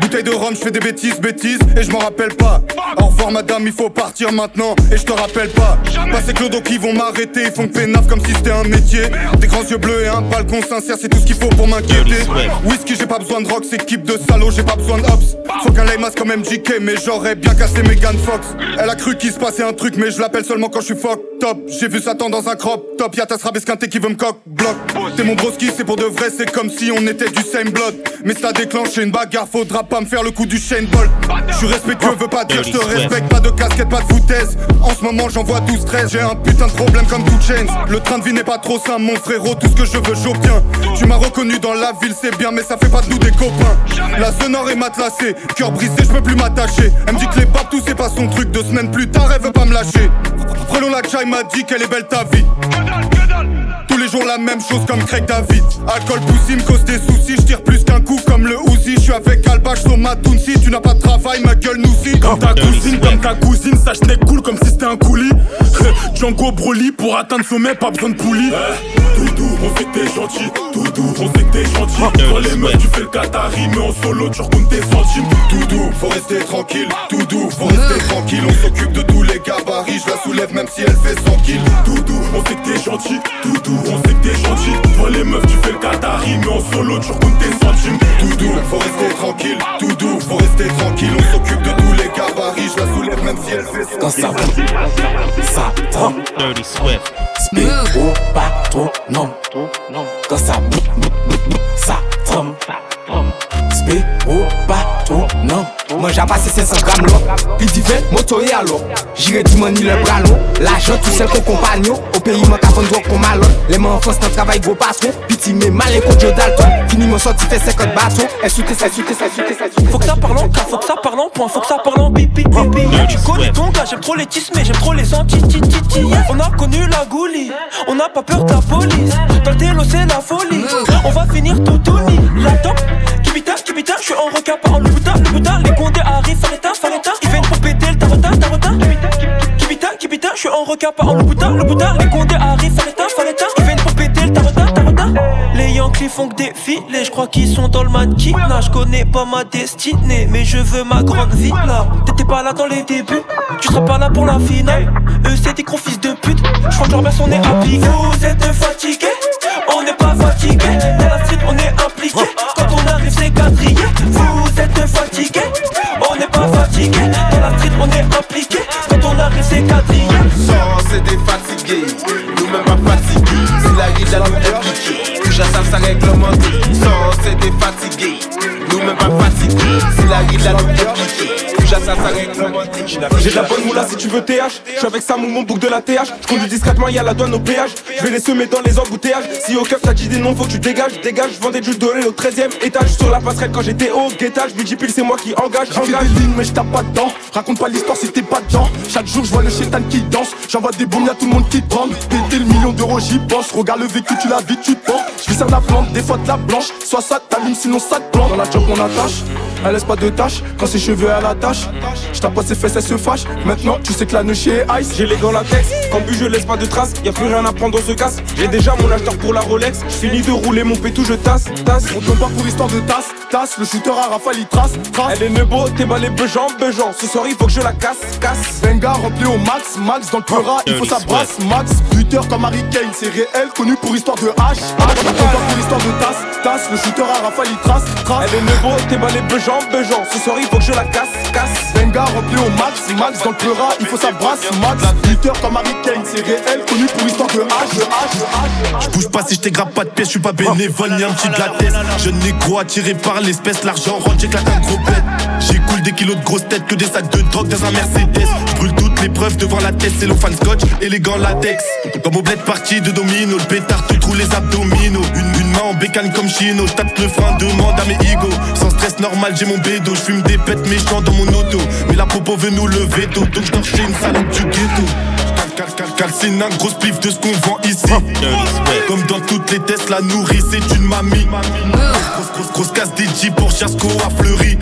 Bouteille de rhum, je fais des bêtises, bêtises, et je m'en rappelle pas. Au revoir madame, il faut partir maintenant, et je te rappelle pas. Pas ces clodos qui vont m'arrêter, ils font pénaf comme si c'était un métier. Des grands yeux bleus et un balcon sincère, c'est tout ce qu'il faut pour m'inquiéter. Whisky, j'ai pas besoin de rock, c'est équipe de salauds, j'ai pas besoin de hops. Faut qu'un lame comme MJK, mais j'aurais bien cassé Megan Fox. Elle a cru qu'il se passait un truc, mais je l'appelle seulement quand je suis fuck top. J'ai vu Satan dans un crop top, y'a ta rabesquinté qui veut me coq bloc. T'es mon broski, c'est pour de vrai, c'est comme si on était du same blood. Mais ça déclenché une bagarre, faudra pas me faire le coup du Shane Bolt. Je suis respectueux, veux pas dire je te respecte, pas de casquette, pas de foutaise. En ce moment j'envoie tout stress, j'ai un putain de problème comme tout chains. Le train de vie n'est pas trop simple, mon frérot, tout ce que je veux, j'obtiens. Tu m'as reconnu dans la ville, c'est bien, mais ça fait pas de nous des copains. La sonore est matelassée, cœur brisé, je peux plus m'attacher. Elle me dit que les papes, tout c'est pas son truc, deux semaines plus tard, elle veut pas me lâcher. Prenons la chai m'a dit qu'elle est belle ta vie. Tous les jours la même chose comme Craig David. Alcool poussy me cause des soucis, je tire plus qu'un coup comme le Uzi. Je suis avec Albache sur ma si tu n'as pas de travail, ma gueule nous si. Comme ta cousine, comme ta cousine, ça n'est cool comme si c'était un coulis. Django Broly pour atteindre sommet, pas besoin de poulie. Doudou, on sait que t'es gentil. Doudou, on sait que t'es gentil. Dans les meufs, tu fais le Qatari, mais en solo, tu recomptes tes centimes. Doudou, faut rester tranquille. Doudou, faut rester tranquille. On s'occupe de tous les gabarits, je la soulève même si elle fait 100 kills. Doudou, on sait que t'es gentil. Doudou, on sait que t'es gentil. Dans les meufs, tu fais le Qatari, mais en solo, tu recomptes tes centimes. Doudou, faut rester tranquille. Doudou, faut rester tranquille. On s'occupe de tous les gabarits, je la soulève même si elle fait 100 Quand ça ça trempe. Dirty Swift. Speed au patron, non. Quand ça ça trempe. Speed au patron, non. Moi j'ai passé 500 grammes l'eau. Puis d'y fait, moto et alors J'irai du money le bras long. L'argent tout seul qu'on compagnon. Au pays moi qu'à fond pour malon Les mains en France dans travail vos patrons Puis t'y mets mal et contre Joe Dalton Fini mon sorti fait 50 bâtons. Elle soute, ça soute, ça soute, ça soute Faut que ça parle en cas, faut que ça parle en point Faut que ça parle en pipi pipi Tu connais ton gars, j'aime trop les tismes J'aime trop les anti On a connu la goulie On n'a pas peur de la police. Dans le télo c'est la folie. On va finir tout tout ni La top, kibita, kibita Je suis en requin par le putain, le putain Les condés arrivent, fareta, fareta Ils viennent pour péter le tarota, tarota Kibita, kibita Je suis en requin par le putain, le putain Les condés arrivent, fareta, Yankees font que des filets Je crois qu'ils sont dans le mannequinat. Je connais pas ma destinée Mais je veux ma grande vie là T'étais pas là dans les débuts Tu seras pas là pour la finale. Eux c'est des gros fils de pute. Je crois que leur on est appliqué Vous êtes fatigués On n'est pas fatigués. Dans la street on est impliqué Quand on arrive c'est quadrillé. Vous êtes fatigués On n'est pas fatigué. Dans la street on est impliqué. Quand on arrive c'est quadrillé. Sans c'est des fatigués. Nous-mêmes pas fatigués. Si la guide à nous impliquée Touche à ça, ça réglementé Sans c'est des fatigués. Nous-mêmes pas fatigués. Si la guide à nous impliquée J'ai de la bonne moula si tu veux TH. Je suis avec Sam ou mon bouc de la TH. Je conduis discrètement, y'a la douane au péage. Je vais les semer dans les embouteillages. Si au keuf t'as dit des noms, faut que tu dégages. Dégage, je vendais du doré au 13 e étage. Sur la passerelle quand j'étais au guettage. Multipile, c'est moi qui engage. Fait des lignes, mais je tape pas dedans. Raconte pas l'histoire si t'es pas dedans. Chaque jour, je vois le chétan qui danse. J'envoie des bombes, y'a tout le monde qui tremble. Péter le million d'euros, j'y pense. Regarde le vécu, tu la vis, tu te penses. Je de la plante, des fois de la blanche. Soit ça t'allume, sinon ça te plante. Dans la job, on attache. Elle laisse pas de tâches. Quand ses cheveux à la tâche, je tape ses fesses, elle se fâche. Maintenant, tu sais que la neuchie est ice. J'ai les gants latex, quand but je laisse pas de traces. Y a plus rien à prendre, on se casse. J'ai déjà mon acheteur pour la Rolex. Finis de rouler mon pétou, je tasse, tasse. On tombe pas pour histoire de tasse, tasse. Le shooter à rafale, il trace, trace. Elle est nebo, t'es balé bejan, bejan. Ce soir, il faut que je la casse, casse. Venga rempli au max, max dans le pleura, il faut sa brasse, max. Buteur comme Harry Kane, c'est réel, connu pour histoire de H. H, on tombe pas pour histoire de tasse, tasse. Le shooter à rafale, il trace, trace. Elle est nebo, t'es balé bejan, Ce soir, il faut que je la casse, casse. Venga rempli au max, max dans le pleura, il faut sa brasse, max. Buteur comme Harry Kane, c'est réel, connu pour histoire de H, H. Je bouge pas si je t'égrappe pas de pièce, je suis pas bénévole ni un petit de la tête. Jeune négro attiré par l'espèce, l'argent rentre, j'éclate un gros bête. J'écoule des kilos de grosses têtes que des sacs de drogue dans un Mercedes. Je brûle toutes les preuves devant la tête, c'est fan scotch, élégant latex. Comme au bled parti de domino, le pétard te trouve les abdominaux. Une, une main en bécane comme Chino, je tape le frein, demande à mes ego. Sans stress normal, j'ai mon bédo, je fume des bêtes méchants dans mon auto. Mais la popo veut nous lever tôt, donc je chez une salope du ghetto. Cal, cal, calcine un gros spliff de ce qu'on vend ici. Comme dans toutes les tests, la nourrice c'est une mamie. Grosse, grosse, grosse casse DJ pour Chasco à Fleury.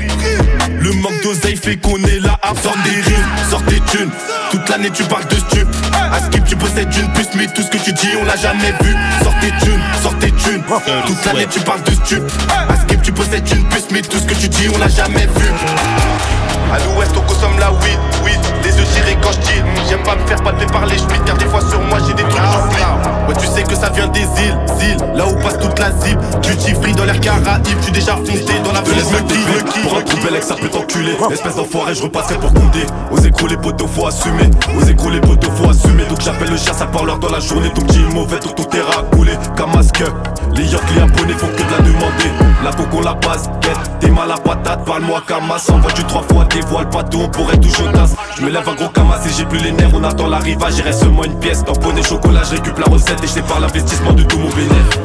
Manque d'oseille fait qu'on est là à des rimes. Sors tes thunes, toute l'année tu parles de stup. À skip, tu possèdes une puce, mais tout ce que tu dis, on l'a jamais vu. Sors tes thunes, sors tes thunes. Toute l'année tu parles de stup. À skip, tu possèdes une puce, mais tout ce que tu dis, on l'a jamais vu. À l'ouest, on consomme la weed, weed, les yeux tirés quand je. J'aime pas me faire battre par les schmitts, car des fois sur moi j'ai des trucs j'oublie. Ouais, tu sais que ça vient des îles, îles, là où passe toute la zip. Duty free dans l'air caraïbe, tu déjà foncé dans la Je laisse me kiffer Pour un coup ex ça peut t'enculer Espèce d'enfoiré je repasserai pour compter Aux écrous les poteaux faut assumer Aux écrous les poteaux faut assumer Donc j'appelle le chien ça parleur dans la journée. Ton petit mauvais ton ton terrain à couler Camasque Les yachts les abonnés font que de la demander. La coco la basket T'es mal à patate. Parle-moi Camas Envoie du trois fois dévoile pas tout on pourrait toujours tasse Je me lève un gros Camas et j'ai plus les nerfs On attend l'arrivage il reste seulement une pièce. Tamponné chocolat je récup la recette Et je sépare l'investissement de tout mon bénéfice.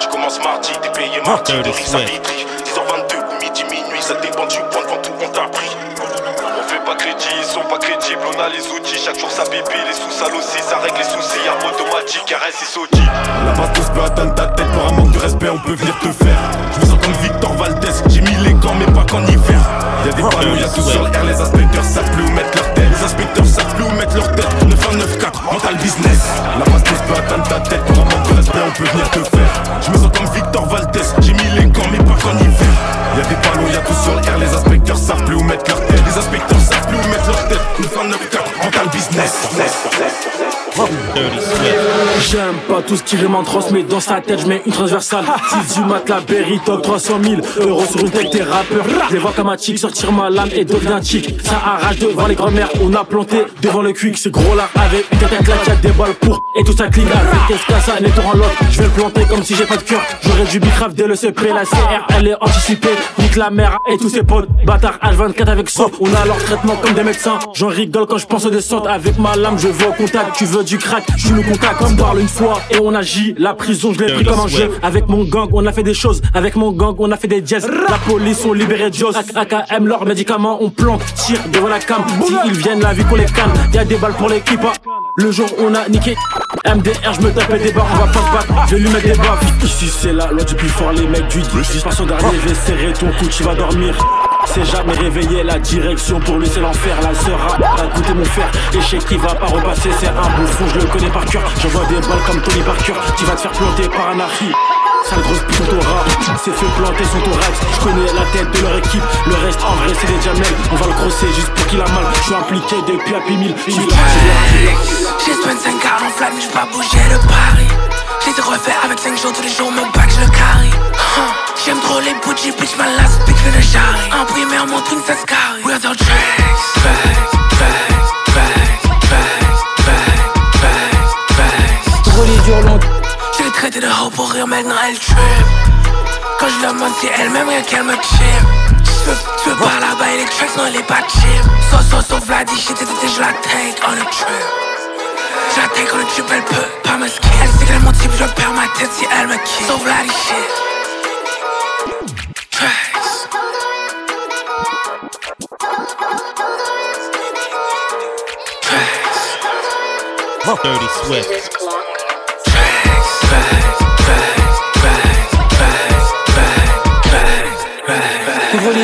Je commence mardi, t'es payé mardi, de sous-sales aussi, ça règle les soucis, arme automatique, RS tous peut atteindre ta tête Pour un manque de respect on peut venir te faire. Je me sens comme Victor Valdez J'ai mis les gants mais pas qu'en hiver. Y'a des panneaux, y'a tout sur l'air Les inspecteurs savent plus où mettre leur tête. Les inspecteurs savent plus où mettre leur tête. 9-1-9-4, mental business. La base tous peut atteindre ta tête Pour un manque de respect on peut venir te faire. Je me sens 9-1-9-4, mental business J'aime pas tout ce qui rime en trans, mais dans sa tête, je mets une transversale. 6 du mat, la Berry, top 300 000 euros sur une tête des rappeurs. Je les vois comme un chic, sortir ma lame et devenir chic. Ça arrache devant les grands-mères, on a planté devant le quick. Ce gros là avec une tête là qui a des balles pour et tout ça clique avec qu'est-ce que ça, n'est en l'autre. Je vais le planter comme si j'ai pas de cœur. J'aurais du bicrave dès le CP, la CR, elle est anticipée. Nique la mère et tous ses potes. Bâtard H24 avec ça. On a leur traitement comme des médecins. J'en rigole quand je pense aux descentes. Avec ma lame, je veux au contact. Tu veux du crack, je suis le contact. On parle une fois et on agit. La prison, je l'ai pris comme un jeu. Avec mon gang, on a fait des choses. Avec mon gang, on a fait des jazz. La police, on libéré Joss. AKM, leurs médicaments, on plante, tire devant la cam. Si ils viennent, la vie qu'on les calme. Y'a des balles pour l'équipe. hein. Le jour où on a niqué MDR, je me tapais des barres, on va pas se battre. Je vais lui mettre des baffes. Ici, c'est la loi du plus fort, les mecs du 10. Je passe au dernier, je vais serrer ton cou, tu vas dormir. C'est jamais réveillé, la direction pour lui c'est l'enfer. La sœur a goûté mon fer. Échec qui va pas repasser, c'est un bouffon, je le connais par cœur. J'envoie des balles comme Tony Parker, tu vas te faire planter par un archi. Sale grosse pute au rat, c'est fait planter son thorax. Je connais la tête de leur équipe, le reste en vrai c'est des jamels. On va le grosser juste pour qu'il a mal. Je suis impliqué depuis Happy Meal. Je suis J'ai 25 quarts en flamme, j'ai pas bougé de Paris. J'ai te refaire avec 5 jours tous les jours, mon bac je le carry. J'aime trop les bougies, bitch, ma last bitch fait de jarry. Imprimé en mon twin, ça se carry. We're the tracks, tracks, tracks, tracks, tracks, tracks, tracks. Gros les hurlants. J'ai traité de hoe pour rire, maintenant elle trip. Quand je la demande si elle m'aimerait qu'elle me chip. J'veux, j'veux par là-bas et les tracks, non, elle est pas chip. So, so, so, Vladi, shit, shit, je la take on a trip. On a trip, elle peut pas me skip. Elle sait qu'elle est mon type, je perds ma tête si elle me quitte. So, Vladi, shit. Tracks. Dirty Swift.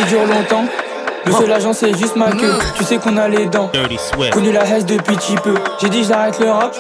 Dure longtemps? Le seul agent c'est juste ma queue. Tu sais qu'on a les dents. Connu la haine depuis petit peu. J'ai dit j'arrête le rap.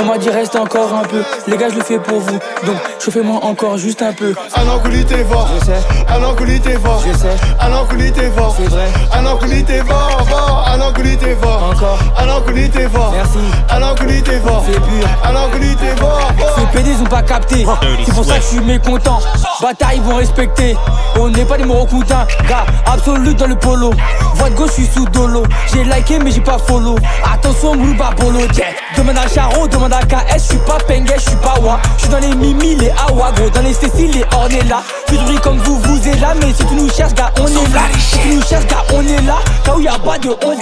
On m'a dit reste encore un peu. Les gars, je le fais pour vous. Donc chauffez-moi encore juste un peu. Un encouli t'es fort. Je sais. Un encouli t'es fort. Je sais. Un encouli t'es fort. C'est vrai. Un encouli t'es fort, fort. Un encouli t'es fort. Encore. Un encouli t'es fort. Merci. Un encouli t'es fort. C'est pur. Un encouli t'es fort. Ces PD ils ont pas capté. C'est pour ça que je suis mécontent. Bataille, ils vont respecter. On n'est pas des morocoutins. Gars, absolu dans le polo. Voix de gauche, je suis sous dolo. J'ai liké, mais j'ai pas follow. Attention, Moulouba Polo. Yeah. Demande à Charo, demande à KS. Je suis pas Pengue, je suis pas Wa. Je suis dans les Mimi, les Awa. Gros, dans les Cécile, les Ornella. Je suis comme vous, vous êtes là. Mais si tu nous cherches, gars, on est là. Si tu nous cherches, gars, on est là. Là où y a pas de on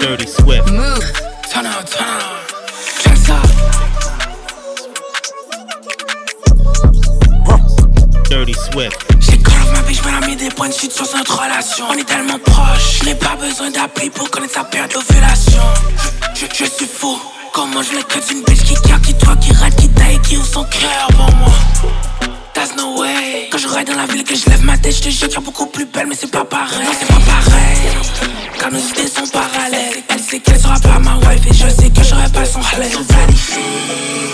Dirty Swift. Move. Turn out, turn out. Check ça. Dirty Swift. J'ai call off ma bitch, mais elle a mis des points de chute sur notre relation. On est tellement proches, je n'ai pas besoin d'appui pour connaître sa période d'ovulation. Je, je, suis fou. Comment je n'ai que d'une bitch qui garde, qui toi, qui rate, qui taille, qui ouvre son cœur pour moi. That's no way. Quand je ride dans la ville, que je lève ma tête, je te jure qu'il y a beaucoup plus belle, mais c'est pas pareil. C'est pas pareil. Car nos idées sont parallèles. Elle sait qu'elle sera pas ma wife, et je sais que j'aurai pas son halal.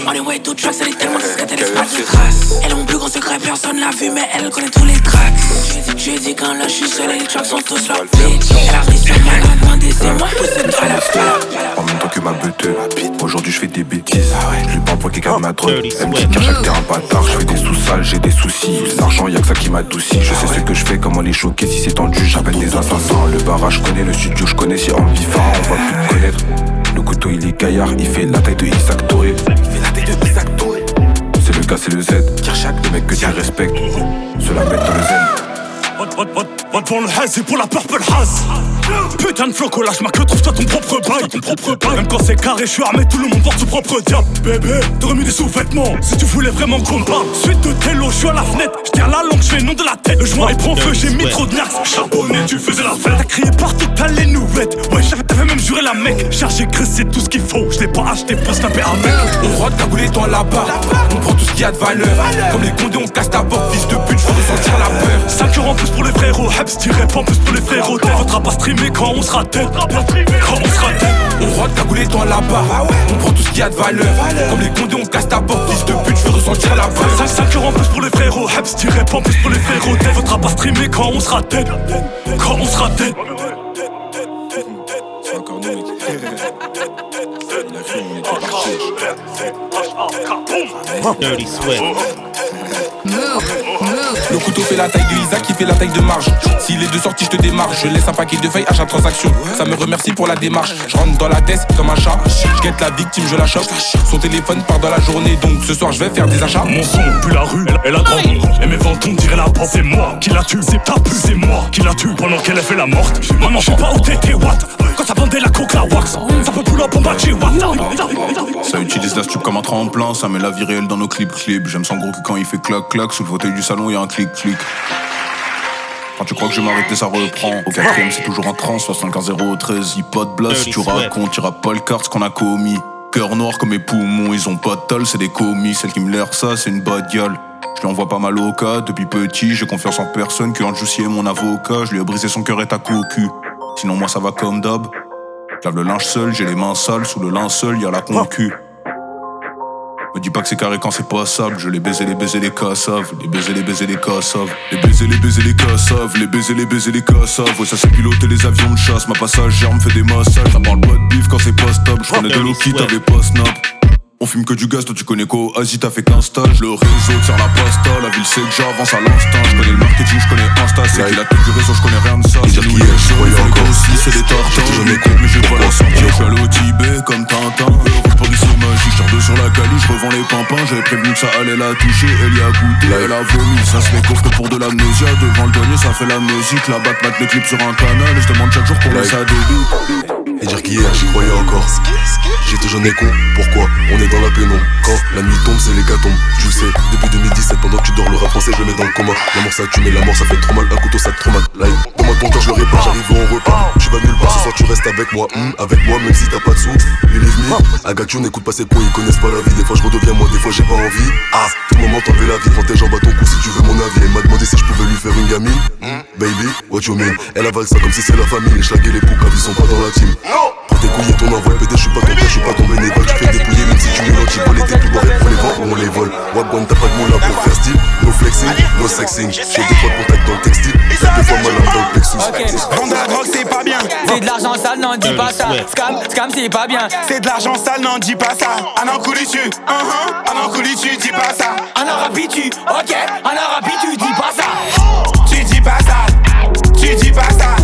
On est way to tracks, elle est tellement discrète, elle laisse pas de traces. Elle est mon plus grand secret, personne l'a vu, mais elle connaît tous les tracks. Je lui ai dit quand là je suis seul, et les tracks sont tous là. Elle a pris sur c'est moi, le là. En même temps que ma butte Aujourd'hui je fais des bêtises. Je lui parle pour qu'il garde ma drogue Elle me dit qu'à chaque terrain bâtard Je fais des sous-sales, j'ai des soucis. L'argent y'a que ça qui m'adoucit. Je sais ce que je fais, comment les choquer Si c'est tendu, j'appelle des assassins. Le barrage je connais, le studio je connais Si en bifard on va plus connaître. Le couteau il est gaillard, il fait la taille de Isaac Touré. Il fait la taille de Isaac Touré. C'est le K, c'est le Z. Les mecs que tu respectes. Ceux-là mettent dans le zen Va devant le haze et pour la purple haze. Putain de floco, lâche ma queue, trouve-toi ton propre bail. Ton propre bail. Même quand c'est carré, je suis armé, tout le monde porte son propre diable. Bébé, t'aurais mis des sous-vêtements Si tu voulais vraiment qu'on parle. Suite de télo, je suis à la fenêtre. Je tiens la langue, je fais nom de la tête. Le joint est prend feu, j'ai mis trop de nax Charbonné, tu faisais la fête. T'as crié partout, t'as les nouvelles Ouais, j'avais t'avais même juré la mec. Chargé, c'est tout ce qu'il faut. Je l'ai pas acheté pour snapper un mec. On rote cagoulé dans la barre On prend tout ce qu'il y a de valeur. Comme les condés on casse ta porte. Fils de pute je ressentir la peur. 5 euros en plus pour les frérots Hebs tiré pas en plus pour les frérots. T'es faudra pas streamer quand on sera tête. Quand on sera tête. On rote cagoulé dans la barre On prend tout ce qu'il y a de valeur. Comme les condés on casse ta porte. Fils de pute je veux ressentir la peur 5, 5 euros en plus pour les frérots. Hebs pas en plus pour les frérots. T'es faudra pas streamer quand on sera tête. Quand on sera tête. Dirty Swift. Le couteau fait la taille de Isaac, qui fait la taille de marge. S'il est de sortie, je te démarre. Je laisse un paquet de feuilles à chaque transaction. Ça me remercie pour la démarche. Je rentre dans la tête comme un chat. Je guette la victime, je la chope. Son téléphone part dans la journée, donc ce soir je vais faire des achats. Mon son pue la rue, elle, elle a grandi Et mes ventons diraient la porte C'est moi qui la tue, c'est ta plus c'est moi qui la tue Pendant qu'elle a fait la morte Maman je sais pas où t'étais what Quand ça vendait la coke la wax Ça peut pull up en bas chez what Ça utilise la stup comme un tremplin, ça met la vie réelle dans nos clips clips. J'aime son gros que quand il fait clac clac, sous le fauteuil du salon, y a un clic clic. Quand tu crois que je vais m'arrêter, ça reprend. Au quatrième, c'est toujours en trans, 75 013, hip hop blast. Tu racontes, t'iras pas le quart ce qu'on a commis. Cœur noir comme mes poumons, ils ont pas de tol, c'est des commis. Celle qui me l'air ça, c'est une bad gueule. Je lui envoie pas mal au cas, depuis petit, j'ai confiance en personne. Que Jussier est mon avocat, je lui ai brisé son cœur et ta au cul. Sinon, moi ça va comme d'hab. Lave le linge seul, j'ai les mains sales, sous le linceul, y a la concu. Me dis pas que c'est carré quand c'est pas sable. Je les baisé, les baisé, les cassaves. Les baisé, les baisé, les cassaves. Les baisé, les baisé, les cassaves. Les baisé, les baisé, les cassaves. Ouais, ça c'est piloter les avions de chasse. Ma passagère me fait des massages. Ça parle pas de bif quand c'est pas stable. Je connais de Loki, t'avais pas snap. On fume que du gaz, toi tu connais quoi Asie t'as fait qu'un stage. Le réseau tire la pasta La ville sait que j'avance à l'instinct Je connais le marketing, je connais Insta C'est qui la tête du réseau, je connais rien de ça. C'est nous les jeunes, encore. aussi c'est des tartins Je mes comptes mais j'ai pas la sortie Je suis allé au Tibet comme Tintin. Heureux Paris c'est magique, je sur la caliche Je revends les pimpins, j'avais prévenu que ça allait la toucher. Elle y a goûté, elle a vomi. Ça se met coffre que pour de l'amnésia. Devant le douanier ça fait la musique. La batte les clips sur un canal. Je demande chaque jour qu'on laisse ça début et dire qu'hier j'y croyais encore. J'étais jeune et con, pourquoi On est dans la pénombre? Quand la nuit tombe, c'est les gars tombent. Tu le sais, depuis 2017, pendant que tu dors, le rap français, je mets dans le coma. La mort ça tue, mais la mort ça fait trop mal. Un couteau ça te traumatise. Live, dans ma ton cœur, je le répare, j'arrive en repas. Je vais nulle part, ce soir tu restes avec moi. Hmm, avec moi, même si t'as pas de sous. Est venu. Agatio n'écoute pas ses points, ils connaissent pas la vie. Des fois je redeviens moi, des fois j'ai pas envie. Ah, tout moment t'enlever la vie, prends tes jambes à ton cou si tu veux mon avis. Elle m'a demandé si je pouvais lui faire une gamine. Baby, what you mean? Elle avale ça comme si c'est la famille. Les et les poucas, ils sont pas dans la team. Couilles et ton envol, pété, je suis pas ton père, je suis pas ton bénévole. Tu fais dépouiller même si tu es l'anti les tes plus beaux rêves, on les vend ou on les vole. Wagwan, t'as pas de mots là pour faire style. No flexing, no sexing. J'ai deux fois de contact dans le textile. T'as deux fois malade dans le plexus. Vendre la drogue, c'est pas bien. C'est de l'argent sale, non, dis pas ça. Scam, scam, c'est pas bien. C'est de l'argent sale, non, dis pas ça. Un an couli tu, un an couli tu, dis pas ça. Un an tu, ok. Un an tu, dis pas ça. Tu dis pas ça. Tu dis pas ça.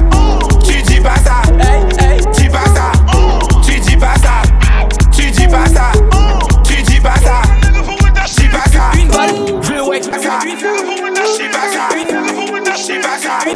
Je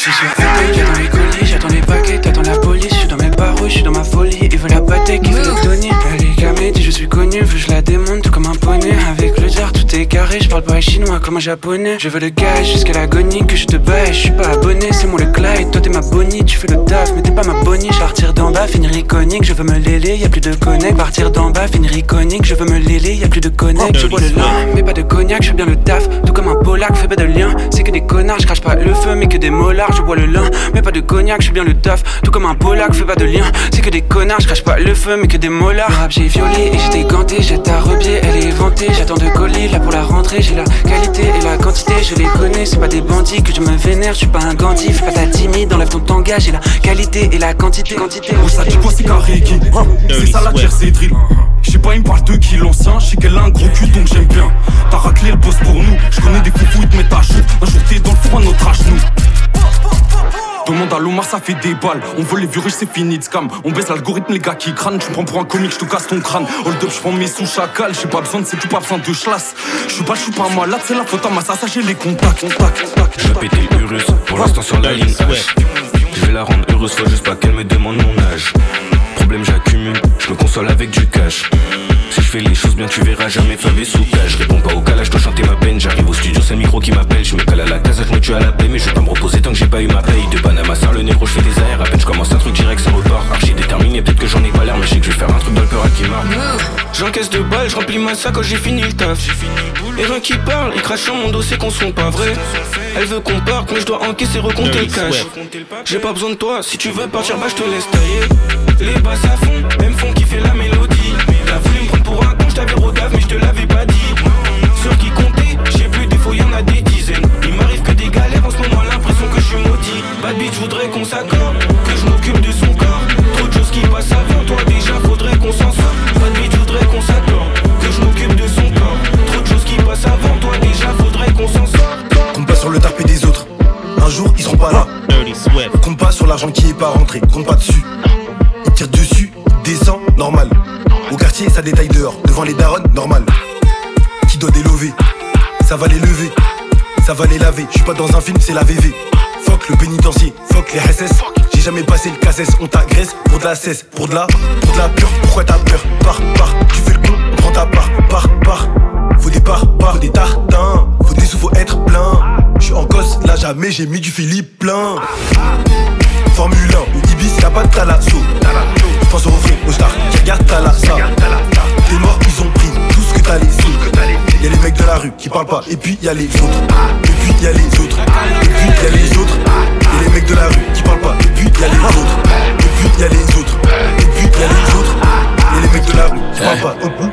suis j'attends les colis, j'attends les paquets, t'attends la police, je suis dans mes barreaux, je suis dans ma folie, il veut la pâté, qui veut le donner. Elle est je suis connu, veux je la démonte tout comme un poney. Avec le jar, tout est carré, je parle pas chinois comme un japonais. Je veux le gage jusqu'à l'agonie, que je te baille, je suis pas abonné, c'est moi le Clyde, toi t'es ma bonnie, tu fais le taf, mais t'es pas ma bonnie. Partir d'en bas, finir iconique, je veux me léler, y a plus de connect. Partir d'en bas, finir iconique, je veux me léler, y a plus de connect. Je bois le lin, mais pas de cognac, je fais bien le taf, tout comme un polac, fais pas de lien. C'est que des connards, je crache pas le feu, mais que des mollards, je bois le lin, mais pas de cognac, je fais bien le taf, tout comme un polac, fais pas de lien. C'est que des connards, je crache pas le feu, mais que des rap, j'ai violé et j'étais ganté, j'ai ta rebier, elle est vantée. J'attends de colis, là pour la rentrée, j'ai la qualité et la quantité, je les connais, c'est pas des bandits que je me vénère, je suis pas un Gandhi, fais pas ta timide, enlève ton tanga, j'ai la qualité et la quantité, quantité. Oh, ça dit quoi, c'est carré, C'est ça la terre, c'est drill. Je sais pas, il me parle de qui l'ancien, je sais qu'elle a un gros cul donc j'aime bien. T'as raclé le boss pour nous, je connais des foufous, ils te mettent à chaud. Un jour t'es dans le four à notre âge, nous. Demande à Lomar, ça fait des balles. On veut les riches, c'est fini de scam. On baisse l'algorithme, les gars qui crânent. Tu prends pour un comique, je te casse ton crâne. Hold up, je prends mes sous chacal. J'ai pas besoin de c'est tout, pas besoin de chlasse. Je suis pas, je suis pas malade, c'est la faute à ma ça, j'ai les contacts. Je vais péter Urus, pour l'instant sur la ligne H. Je vais la rendre heureuse, faut juste pas qu'elle me demande mon âge. Problème, j'accumule, je me console avec du cash. Si je fais les choses bien, tu verras jamais Fab et Souka. Je réponds pas au calage, je dois chanter ma peine. J'arrive au studio, c'est le micro qui m'appelle. Je me cale à la casa, je me tue à la paix. Mais je vais pas me reposer tant que j'ai pas eu ma paye. De Panama, ça le négro, je fais des airs. À peine je commence un truc direct, ça repart. Archi déterminé, peut-être que j'en ai pas l'air, mais je sais que je vais faire un truc dans le peur à qui marque. J'encaisse de balles, je remplis ma sac quand j'ai fini le taf. Et rien qui parle, il crache sur mon dos, c'est qu'on sont pas vrais. Elle veut qu'on parte, mais je dois encaisser, recompter le cash. J'ai pas besoin de toi, si tu veux partir, bah je te laisse tailler. Les basses à fond, même font kiffer la mélodie. T'avais rodave, mais je te l'avais pas dit. Sur qui compter, j'ai plus défaut, y'en a des dizaines. Il m'arrive que des galères en ce moment, l'impression que je suis maudit. Bad bitch, voudrais qu'on s'accorde, que je m'occupe de son corps. Trop de choses qui passent avant toi, déjà faudrait qu'on s'en sorte. Bad bitch, voudrais qu'on s'accorde, que je m'occupe de son corps. Trop de choses qui passent avant toi, déjà faudrait qu'on s'en sorte. Compte pas sur le tapis des autres. Un jour, ils seront pas là. Compte pas sur l'argent qui est pas rentré. Compte pas dessus. Ils tirent dessus, descend, normal. Ça détaille dehors. Devant les darons, normal. Qui doit délever Ça va les lever. Ça va les laver. Je suis pas dans un film, c'est la VV. Fuck le pénitencier, fuck les SS. J'ai jamais passé le cassesse, on t'agresse pour de la cesse, pour de la, pour de la pure. Pourquoi t'as peur? Par, par, tu fais le con, on prend ta part, par, par. Faut des par, par, des tartins. Faut des sous, faut être plein. Je suis en gosse, là jamais j'ai mis du Philippe plein. Formule 1 ou Ibis, y'a pas de talasso. Je pense au refrain, au star, regarde Talassa. T'es mort, ils ont pris tout ce que t'as laissé. Y'a les mecs de la rue qui parlent pas, et puis y'a les autres. Et puis y'a les autres. Et puis y'a les autres. Y'a les mecs de la rue qui parlent pas, et puis y'a les autres. Et puis y'a les autres. Et puis y'a les autres. Les mecs de la rue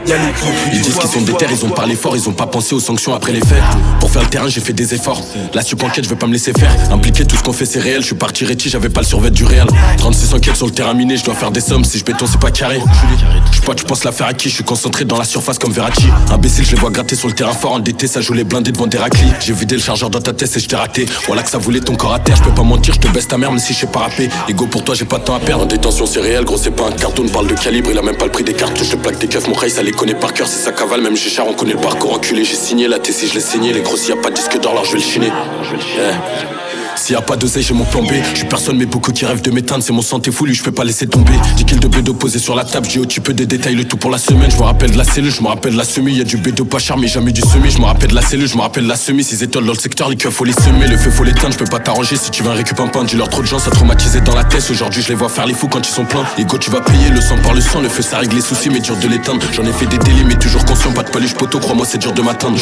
y'a les. Ils disent qu'ils sont déter, ils ont parlé fort, ils ont pas pensé aux sanctions après les fêtes. Pour faire le terrain, j'ai fait des efforts. La enquête, je vais pas me laisser faire. Impliqué, tout ce qu'on fait, c'est réel. Je suis parti réti, j'avais pas le survêt du réel. 36 enquêtes sur le terrain miné, je dois faire des sommes. Si je béton, c'est pas carré. Je sais pas, tu penses la faire à qui? Je suis concentré dans la surface comme Verratti. Imbécile, je les vois gratter sur le terrain fort. Endetté, ça joue les blindés devant des raclis. J'ai vidé le chargeur dans ta tête et je t'ai raté. Voilà que ça voulait ton corps à terre. Je peux pas mentir, je te baisse ta mère, même si je sais pas rapper. Ego pour toi, j'ai pas de temps à perdre. En détention, c'est réel, gros, c'est pas un carton. Parle de calibre, il a même pas le prix des cartouches. Je plaque des keufs, mon rey, ça les connaît par cœur. Si ça cavale, même j'ai cher, on connaît le parcours enculé. J'ai signé la si je l'ai signé. Les gros, s'il y a pas de disque d'or, alors je vais le chiner. S'il y a pas d'oseille, j'ai mon plan B. Je suis personne, mais beaucoup qui rêvent de m'éteindre. C'est mon santé fou, lui, je peux pas laisser tomber. 10 kills de bédo posé sur la table. J'ai au peu des détails, le tout pour la semaine. Je me rappelle de la cellule, je me rappelle de la semi. Y a du bédo pas cher, mais jamais du semi. Je me rappelle de la cellule, je me rappelle de la semi. Ces étoiles dans le secteur, les keufs faut les semer. Le feu faut l'éteindre, je peux pas t'arranger. Si tu veux un récup un pain, dis-leur trop de gens, ça traumatisé dans la tête. Aujourd'hui, je les vois faire les fous quand ils sont pleins. Ego, tu vas payer le sang par le sang. Le feu, ça règle les soucis, mais dur de l'éteindre. J'en ai fait des délits, mais toujours conscient. Pas de paluche poteau, crois-moi, c'est dur de m'atteindre.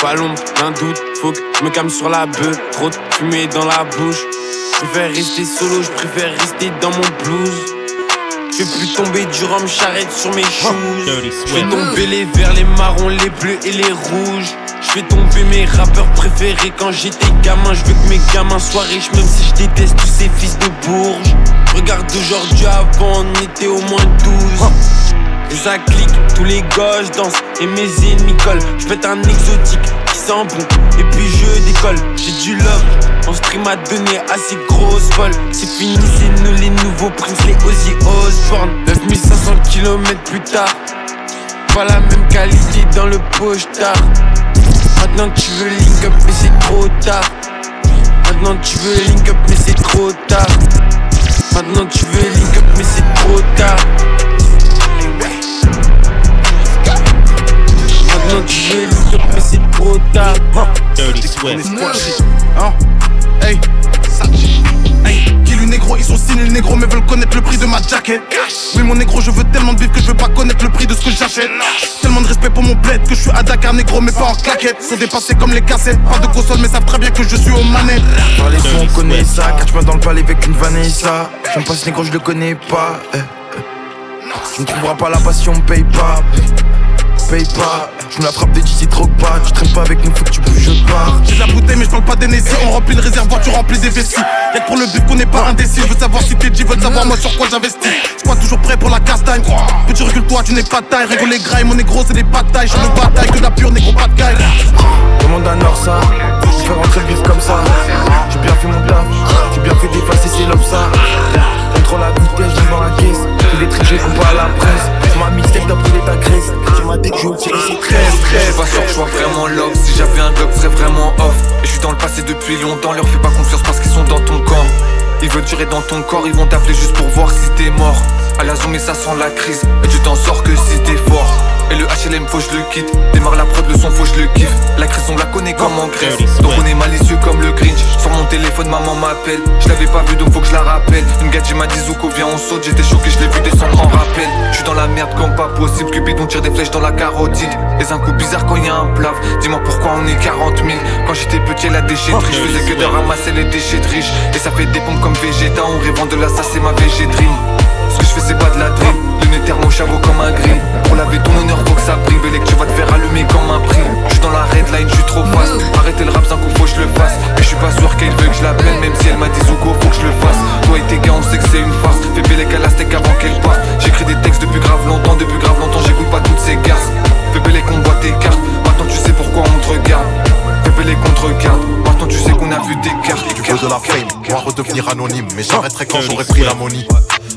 Pas l'ombre d'un doute, faut que je me calme sur la bœuf. Trop de fumée dans la bouche. Je préfère rester solo, je préfère rester dans mon blues. Je vais plus tomber du rhum charrette sur mes shoes. Je vais tomber les verts, les marrons, les bleus et les rouges. Je vais tomber mes rappeurs préférés quand j'étais gamin. Je veux que mes gamins soient riches, même si je déteste tous ces fils de bourges. Regarde aujourd'hui, avant on était au moins 12. Et ça clique, tous les gosses dansent et mes ennemis collent. Je pète un exotique qui sent bon et puis je décolle. J'ai du love, mon stream a donné assez grosse folle. C'est fini, c'est nous les nouveaux princes, les Ozzy Osbourne. 9500 km plus tard, pas la même qualité dans le poche-tard. Maintenant tu veux link up mais c'est trop tard. Maintenant tu veux link up mais c'est trop tard. Maintenant tu veux link up mais c'est trop tard. Maintenant tu veux link up mais c'est trop tard. Dirty Swift. Hein? Hey, négro, ils sont signés négro mais veulent connaître le prix de ma jacket. Oui mon négro, je veux tellement de bif que je veux pas connaître le prix de ce que j'achète. Tellement de respect pour mon bled que je suis à Dakar négro mais pas en claquette. Sont dépassés comme les cassettes, pas de console mais savent très bien que je suis aux manettes. Par les sons, on connaît ça. Catch moi dans le palais avec une Vanessa. J'aime pas ce négro, je le connais pas. Eh, eh. Tu ne trouveras pas la passion, paye pas. Paye pas, je me la frappe des d'ici trop pas. Tu traînes pas avec nous, faut que tu bouges, je pars. J'ai la bouteille mais je parle pas d'énésie On remplit le réservoir, tu remplis des vessies Y'a que pour le but qu'on n'est pas indécis Je veux savoir si t'es G, veulent savoir moi sur quoi j'investis Squat toujours prêt pour la castagne Petit recul toi tu n'es pas taille Rigole les grailles, mon négro c'est des batailles Je ne bataille que de la pure négro pas de caille Demande à Norsa, je fais rentrer le bif comme ça. J'ai bien fait mon taf, j'ai bien fait d'effacer ces lobes ça. Contrôle la vitesse, j'ai dans la caisse. Tous les trichés qu'on pas à la presse. Ma mixtape, brûlé ta graisse. Tu m'as dit que je tirer ses tresses. Je suis pas sûr que je sois vraiment love Si j'avais un globe, serait vraiment off Et je suis dans le passé depuis longtemps Leur fais pas confiance parce qu'ils sont dans ton camp Ils veulent tirer dans ton corps Ils vont t'appeler juste pour voir si t'es mort. À la zone mais ça sent la crise. Et tu t'en sors que si t'es fort. Et le HLM faut je le quitte. Démarre la prod, le son faut je le kiffe. La crise on la connaît comme en Grèce. Donc on est malicieux comme le Grinch. Sur mon téléphone maman m'appelle. Je l'avais pas vu donc faut que je la rappelle. Une gadget m'a dit Zuko viens on saute. J'étais choqué je l'ai vu descendre en rappel. Je suis dans la merde comme pas possible. Cupidon tire des flèches dans la carotide. Et un coup bizarre quand y a un plaf Dis-moi pourquoi on est 40 000 Quand j'étais petit la déchetterie Je faisais que de ramasser les déchets de riches. Et ça fait des pompes comme Vegeta On rêvant de la ça c'est ma végétrine Ce que je fais c'est pas de la drill Le nez thermo chaveau comme un grill Pour laver ton honneur faut que ça brille. Et que tu vas te faire allumer comme un prix. Je suis dans la red line, je suis trop fast. Arrêtez le rap, d'un coup faut que je le fasse. Et je suis pas sûr qu'elle veut que je l'appelle Même si elle m'a dit Zuko faut que je le fasse. Toi et tes gars on sait que c'est une farce. Fais la steak avant qu'elle parte. J'écris des textes depuis grave longtemps Depuis grave longtemps j'écoute pas toutes ces garces. Fais bélec on voit tes cartes. Maintenant tu sais pourquoi on te regarde On te regarde Maintenant tu sais qu'on a vu tes cartes. Tu veux de la fame, moi redevenir anonyme. Mais j'arrêterai quand j'aurai pris la money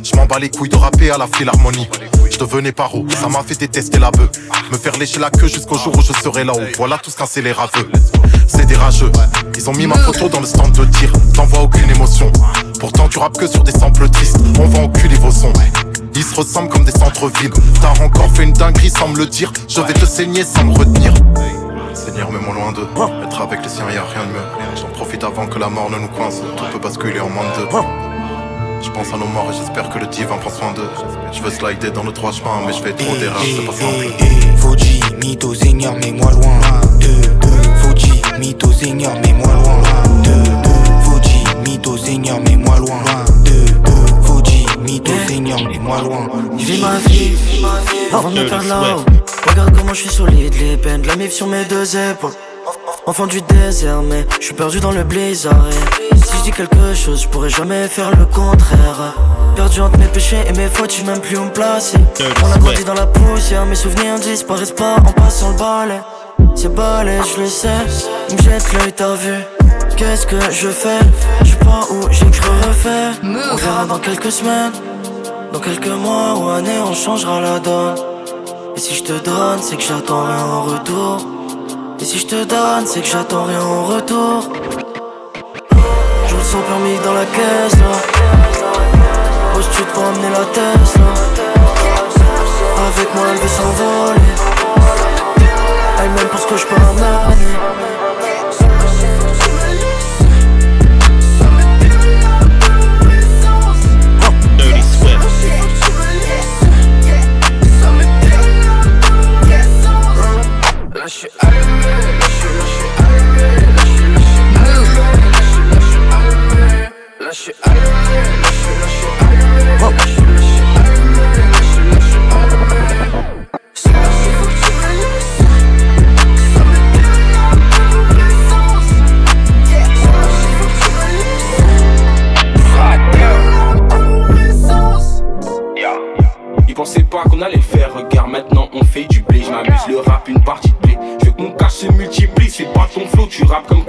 Je m'en bats les couilles de rapper à la philharmonie. Je devenais paro, ça m'a fait détester la bœuf. Me faire lécher la queue jusqu'au jour où je serai là-haut. Voilà tout ce qu'un les raveux. C'est des rageux. Ils ont mis ma photo dans le stand de tir. T'en vois aucune émotion. Pourtant tu rappes que sur des samples tristes. On va enculer vos sons. Ils se ressemblent comme des centres-villes. T'as encore fait une dinguerie sans me le dire. Je vais te saigner sans me retenir Seigneur, mets-moi loin d'eux. Être avec les siens, y a rien de mieux. J'en profite avant que la mort ne nous coince. Tout peut basculer en moins de deux. Je pense à nos morts et j'espère que le divin prend soin d'eux. Je veux slider dans le droit chemin, mais je fais trop d'erreurs, c'est pas simple. Fuji, mytho, seigneur, mets-moi loin. Fuji, mytho, seigneur, mets-moi loin. Fuji, mytho, seigneur, mets-moi loin. Mytho, seigneur, mets-moi loin. Je vis ma vie avant de me perdre là-haut. Regarde comment je suis solide, les peines, de la mif sur mes deux épaules. Enfant du désert, mais je suis perdu dans le blizzard. Et si je dis quelque chose, je pourrais jamais faire le contraire. Perdu entre mes péchés et mes fautes, je même plus où me placer. On a grandi dans la poussière, mes souvenirs disparaissent pas en passant le balai. C'est balai, je le sais, ils me jette l'œil, t'as vu. Qu'est-ce que je fais? Je pas où j'écris refait On verra dans quelques semaines. Dans quelques mois ou années on changera la donne. Et si je te donne c'est que j'attends rien en retour. Et si je te donne c'est que j'attends rien en retour. Je le sens permis dans la caisse là. Tu te amener la Tesla Avec moi elle veut s'envoler. Elle m'aime pour ce que je peux tu rappes comme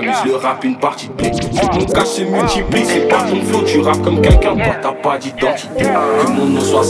amener rap une partie de blé. Mon cas se multiplie, c'est pas ton flow, tu rappes comme quelqu'un, toi t'as pas d'identité. Que mon nom soit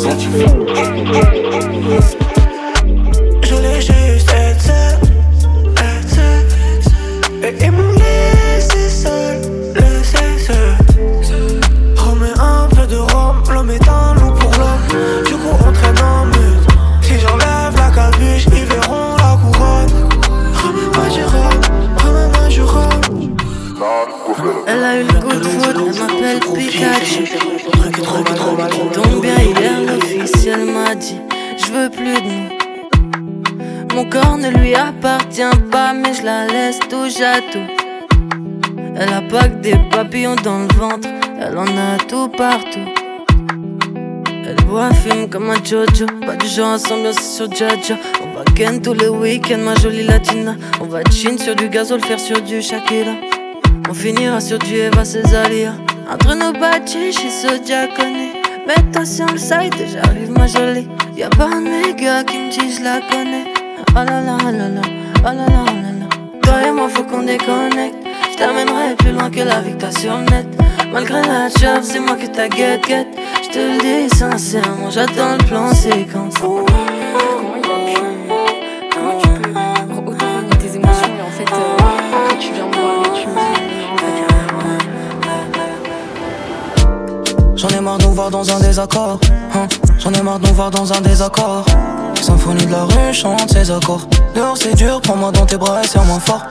scientifique. Elle a pas que des papillons dans le ventre, elle en a tout partout. Elle boit, fume comme un Jojo, pas du genre à s'ambiancer sur Jaja. On va ken tous les week-ends, ma jolie latina. On va chin sur du gazole, faire sur du Shakira. On finira sur du Eva Cesaria. Entre nos bâtis, chez ce diaconé. Toi sur le site j'arrive ma jolie. Y'a pas un méga qui me dit je la connais. Oh là là, oh là là, oh là là, oh là là. Toi et moi, faut qu'on déconnecte. Je t'amènerai plus loin que la victoire sur le net. Malgré la job, c'est moi que ta guette guette. Je te le dis sincèrement, j'attends le plan séquence. Comment tu peux autant tes émotions et en fait, après tu viens me voir et tu me J'en ai marre de nous voir dans un désaccord. Hein. J'en ai marre de nous voir dans un désaccord. Symphonie de la rue chante ses accords. Dehors c'est dur, prends-moi dans tes bras et serre-moi fort.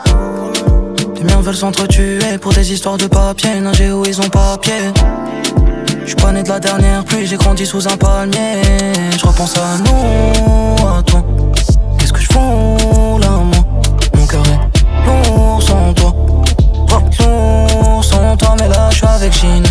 Les miens veulent s'entretuer pour des histoires de papier. Nager où ils ont papier. J'suis pas né de la dernière pluie, j'ai grandi sous un palmier. Je repense à nous, à toi. Qu'est-ce que je fous là, moi? Mon cœur est lourd sans toi. Lourd sans toi, mais là j'suis avec Gina.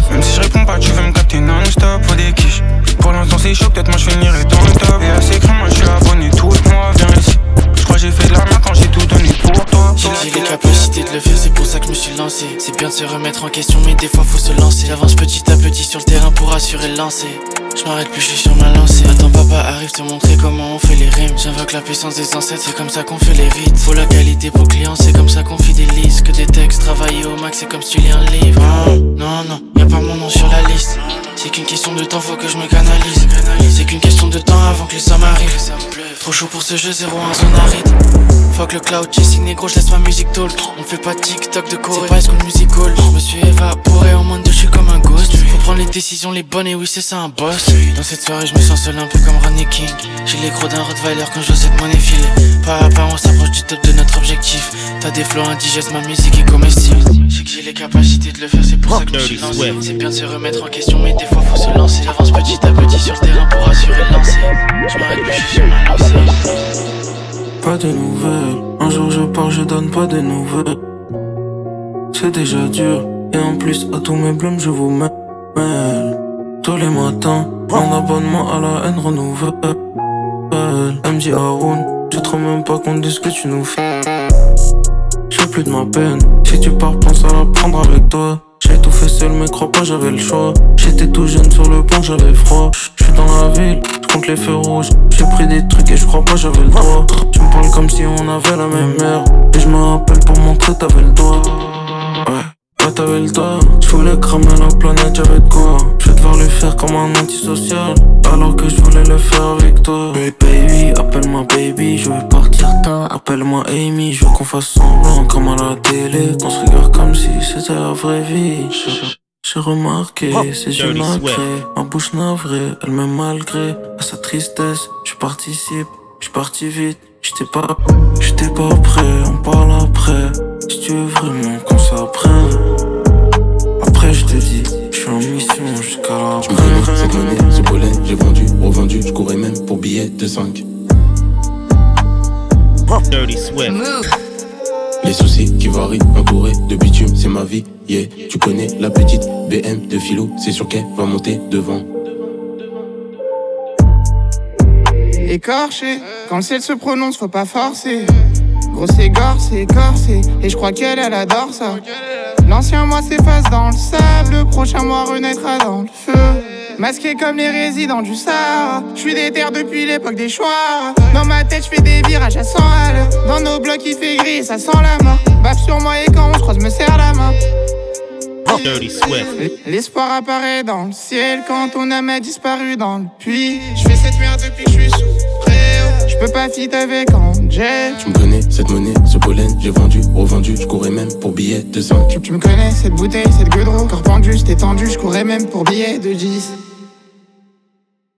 Bien de se remettre en question, mais des fois faut se lancer. J'avance petit à petit sur le terrain pour assurer le lancer. Je m'arrête plus, je sur ma lancée. Attends, papa arrive te montrer comment on fait les rimes. J'invoque la puissance des ancêtres, c'est comme ça qu'on fait les rites. Faut la qualité pour client, c'est comme ça qu'on fidélise. Que des textes travaillés au max, c'est comme si tu lis un livre. Non, non, y a pas mon nom sur la liste. C'est qu'une question de temps, faut que je me canalise. C'est qu'une question de temps avant que les sommes arrivent. Trop chaud pour ce jeu, 0 en zone aride. Fuck le cloud chasing négro, je laisse ma musique talk. On fait pas TikTok de Corée, c'est pas school musical. Je me suis évaporé en moins de je suis comme un ghost. Prendre les décisions les bonnes et oui, c'est ça un boss. Dans cette soirée, je me sens seul un peu comme Ronnie King. J'ai les crocs d'un Rottweiler quand je vois cette monnaie filer. Pas à pas, on s'approche du top de notre objectif. T'as des flots indigestes, ma musique est comestible. J'ai que j'ai les capacités de le faire, c'est pour ça que je suis lancé. C'est bien de se remettre en question, mais des fois faut se lancer. J'avance petit à petit sur le terrain pour assurer le lancer. Je m'arrête plus, je suis sur ma lancée. pas de nouvelles. Un jour je pars, je donne pas de nouvelles. C'est déjà dur, et en plus à tous mes blâmes je vous Tous les matins, un abonnement à la haine renouvelle. MJ Haroun, je te rends même pas compte de ce que tu nous fais. J'ai plus de ma peine, si tu pars, pense à la prendre avec toi. J'ai tout fait seul, mais crois pas, j'avais le choix. J'étais tout jeune sur le pont, j'avais froid. J'suis dans la ville, j'compte les feux rouges. J'ai pris des trucs et je crois pas, j'avais le droit. Tu me parles comme si on avait la même mère. Et je me rappelle pour montrer, t'avais le doigt. Ouais. Ouais, t'avais le doigt, j'voulais cramer la planète, j'avais de quoi. J'vais devoir le faire comme un antisocial. Alors que je voulais le faire avec toi. Baby, appelle-moi baby, je vais partir tard. Appelle-moi Amy, je veux qu'on fasse semblant comme à la télé. Qu'on se regarde comme si c'était la vraie vie. J'ai remarqué ses yeux nacrés, ma bouche navrée, elle m'aime malgré à sa tristesse. Je participe, je parti vite, j'étais pas, j'étais pas prêt, on parle après. Si tu veux vraiment qu'on s'apprenne, après je te dis, je suis en mission jusqu'à la Tu me connais, cette monnaie, ce pollen, j'ai vendu, revendu, je courais même pour billets de 5. Dirty Swift. Les soucis qui varient, entouré de bitume, c'est ma vie, yeah. Tu connais la petite BM de philo, c'est sûr qu'elle va monter devant. Écorché, quand le ciel se prononce, faut pas forcer. Grosse égorce, c'est écorcé, et je crois qu'elle, elle adore ça. L'ancien moi s'efface dans le sable, le prochain moi renaîtra dans le feu. Masqué comme les résidents du Sahara, je suis déter depuis l'époque des choix. Dans ma tête, je fais des virages à 100 à l'heure. Dans nos blocs, il fait gris, ça sent la mort. Baf sur moi et quand on se croise, me serre la main. Swift. L'espoir apparaît dans le ciel quand ton âme a disparu dans le puits. Je fais cette merde depuis que je suis sous peux pas fit avec Angel. Tu me connais, cette monnaie, ce pollen, j'ai vendu, revendu, je courais même pour billets de 5. Tu me connais, cette bouteille, cette gueule, corps pendu, j'étais tendu, je courais même pour billets de 10.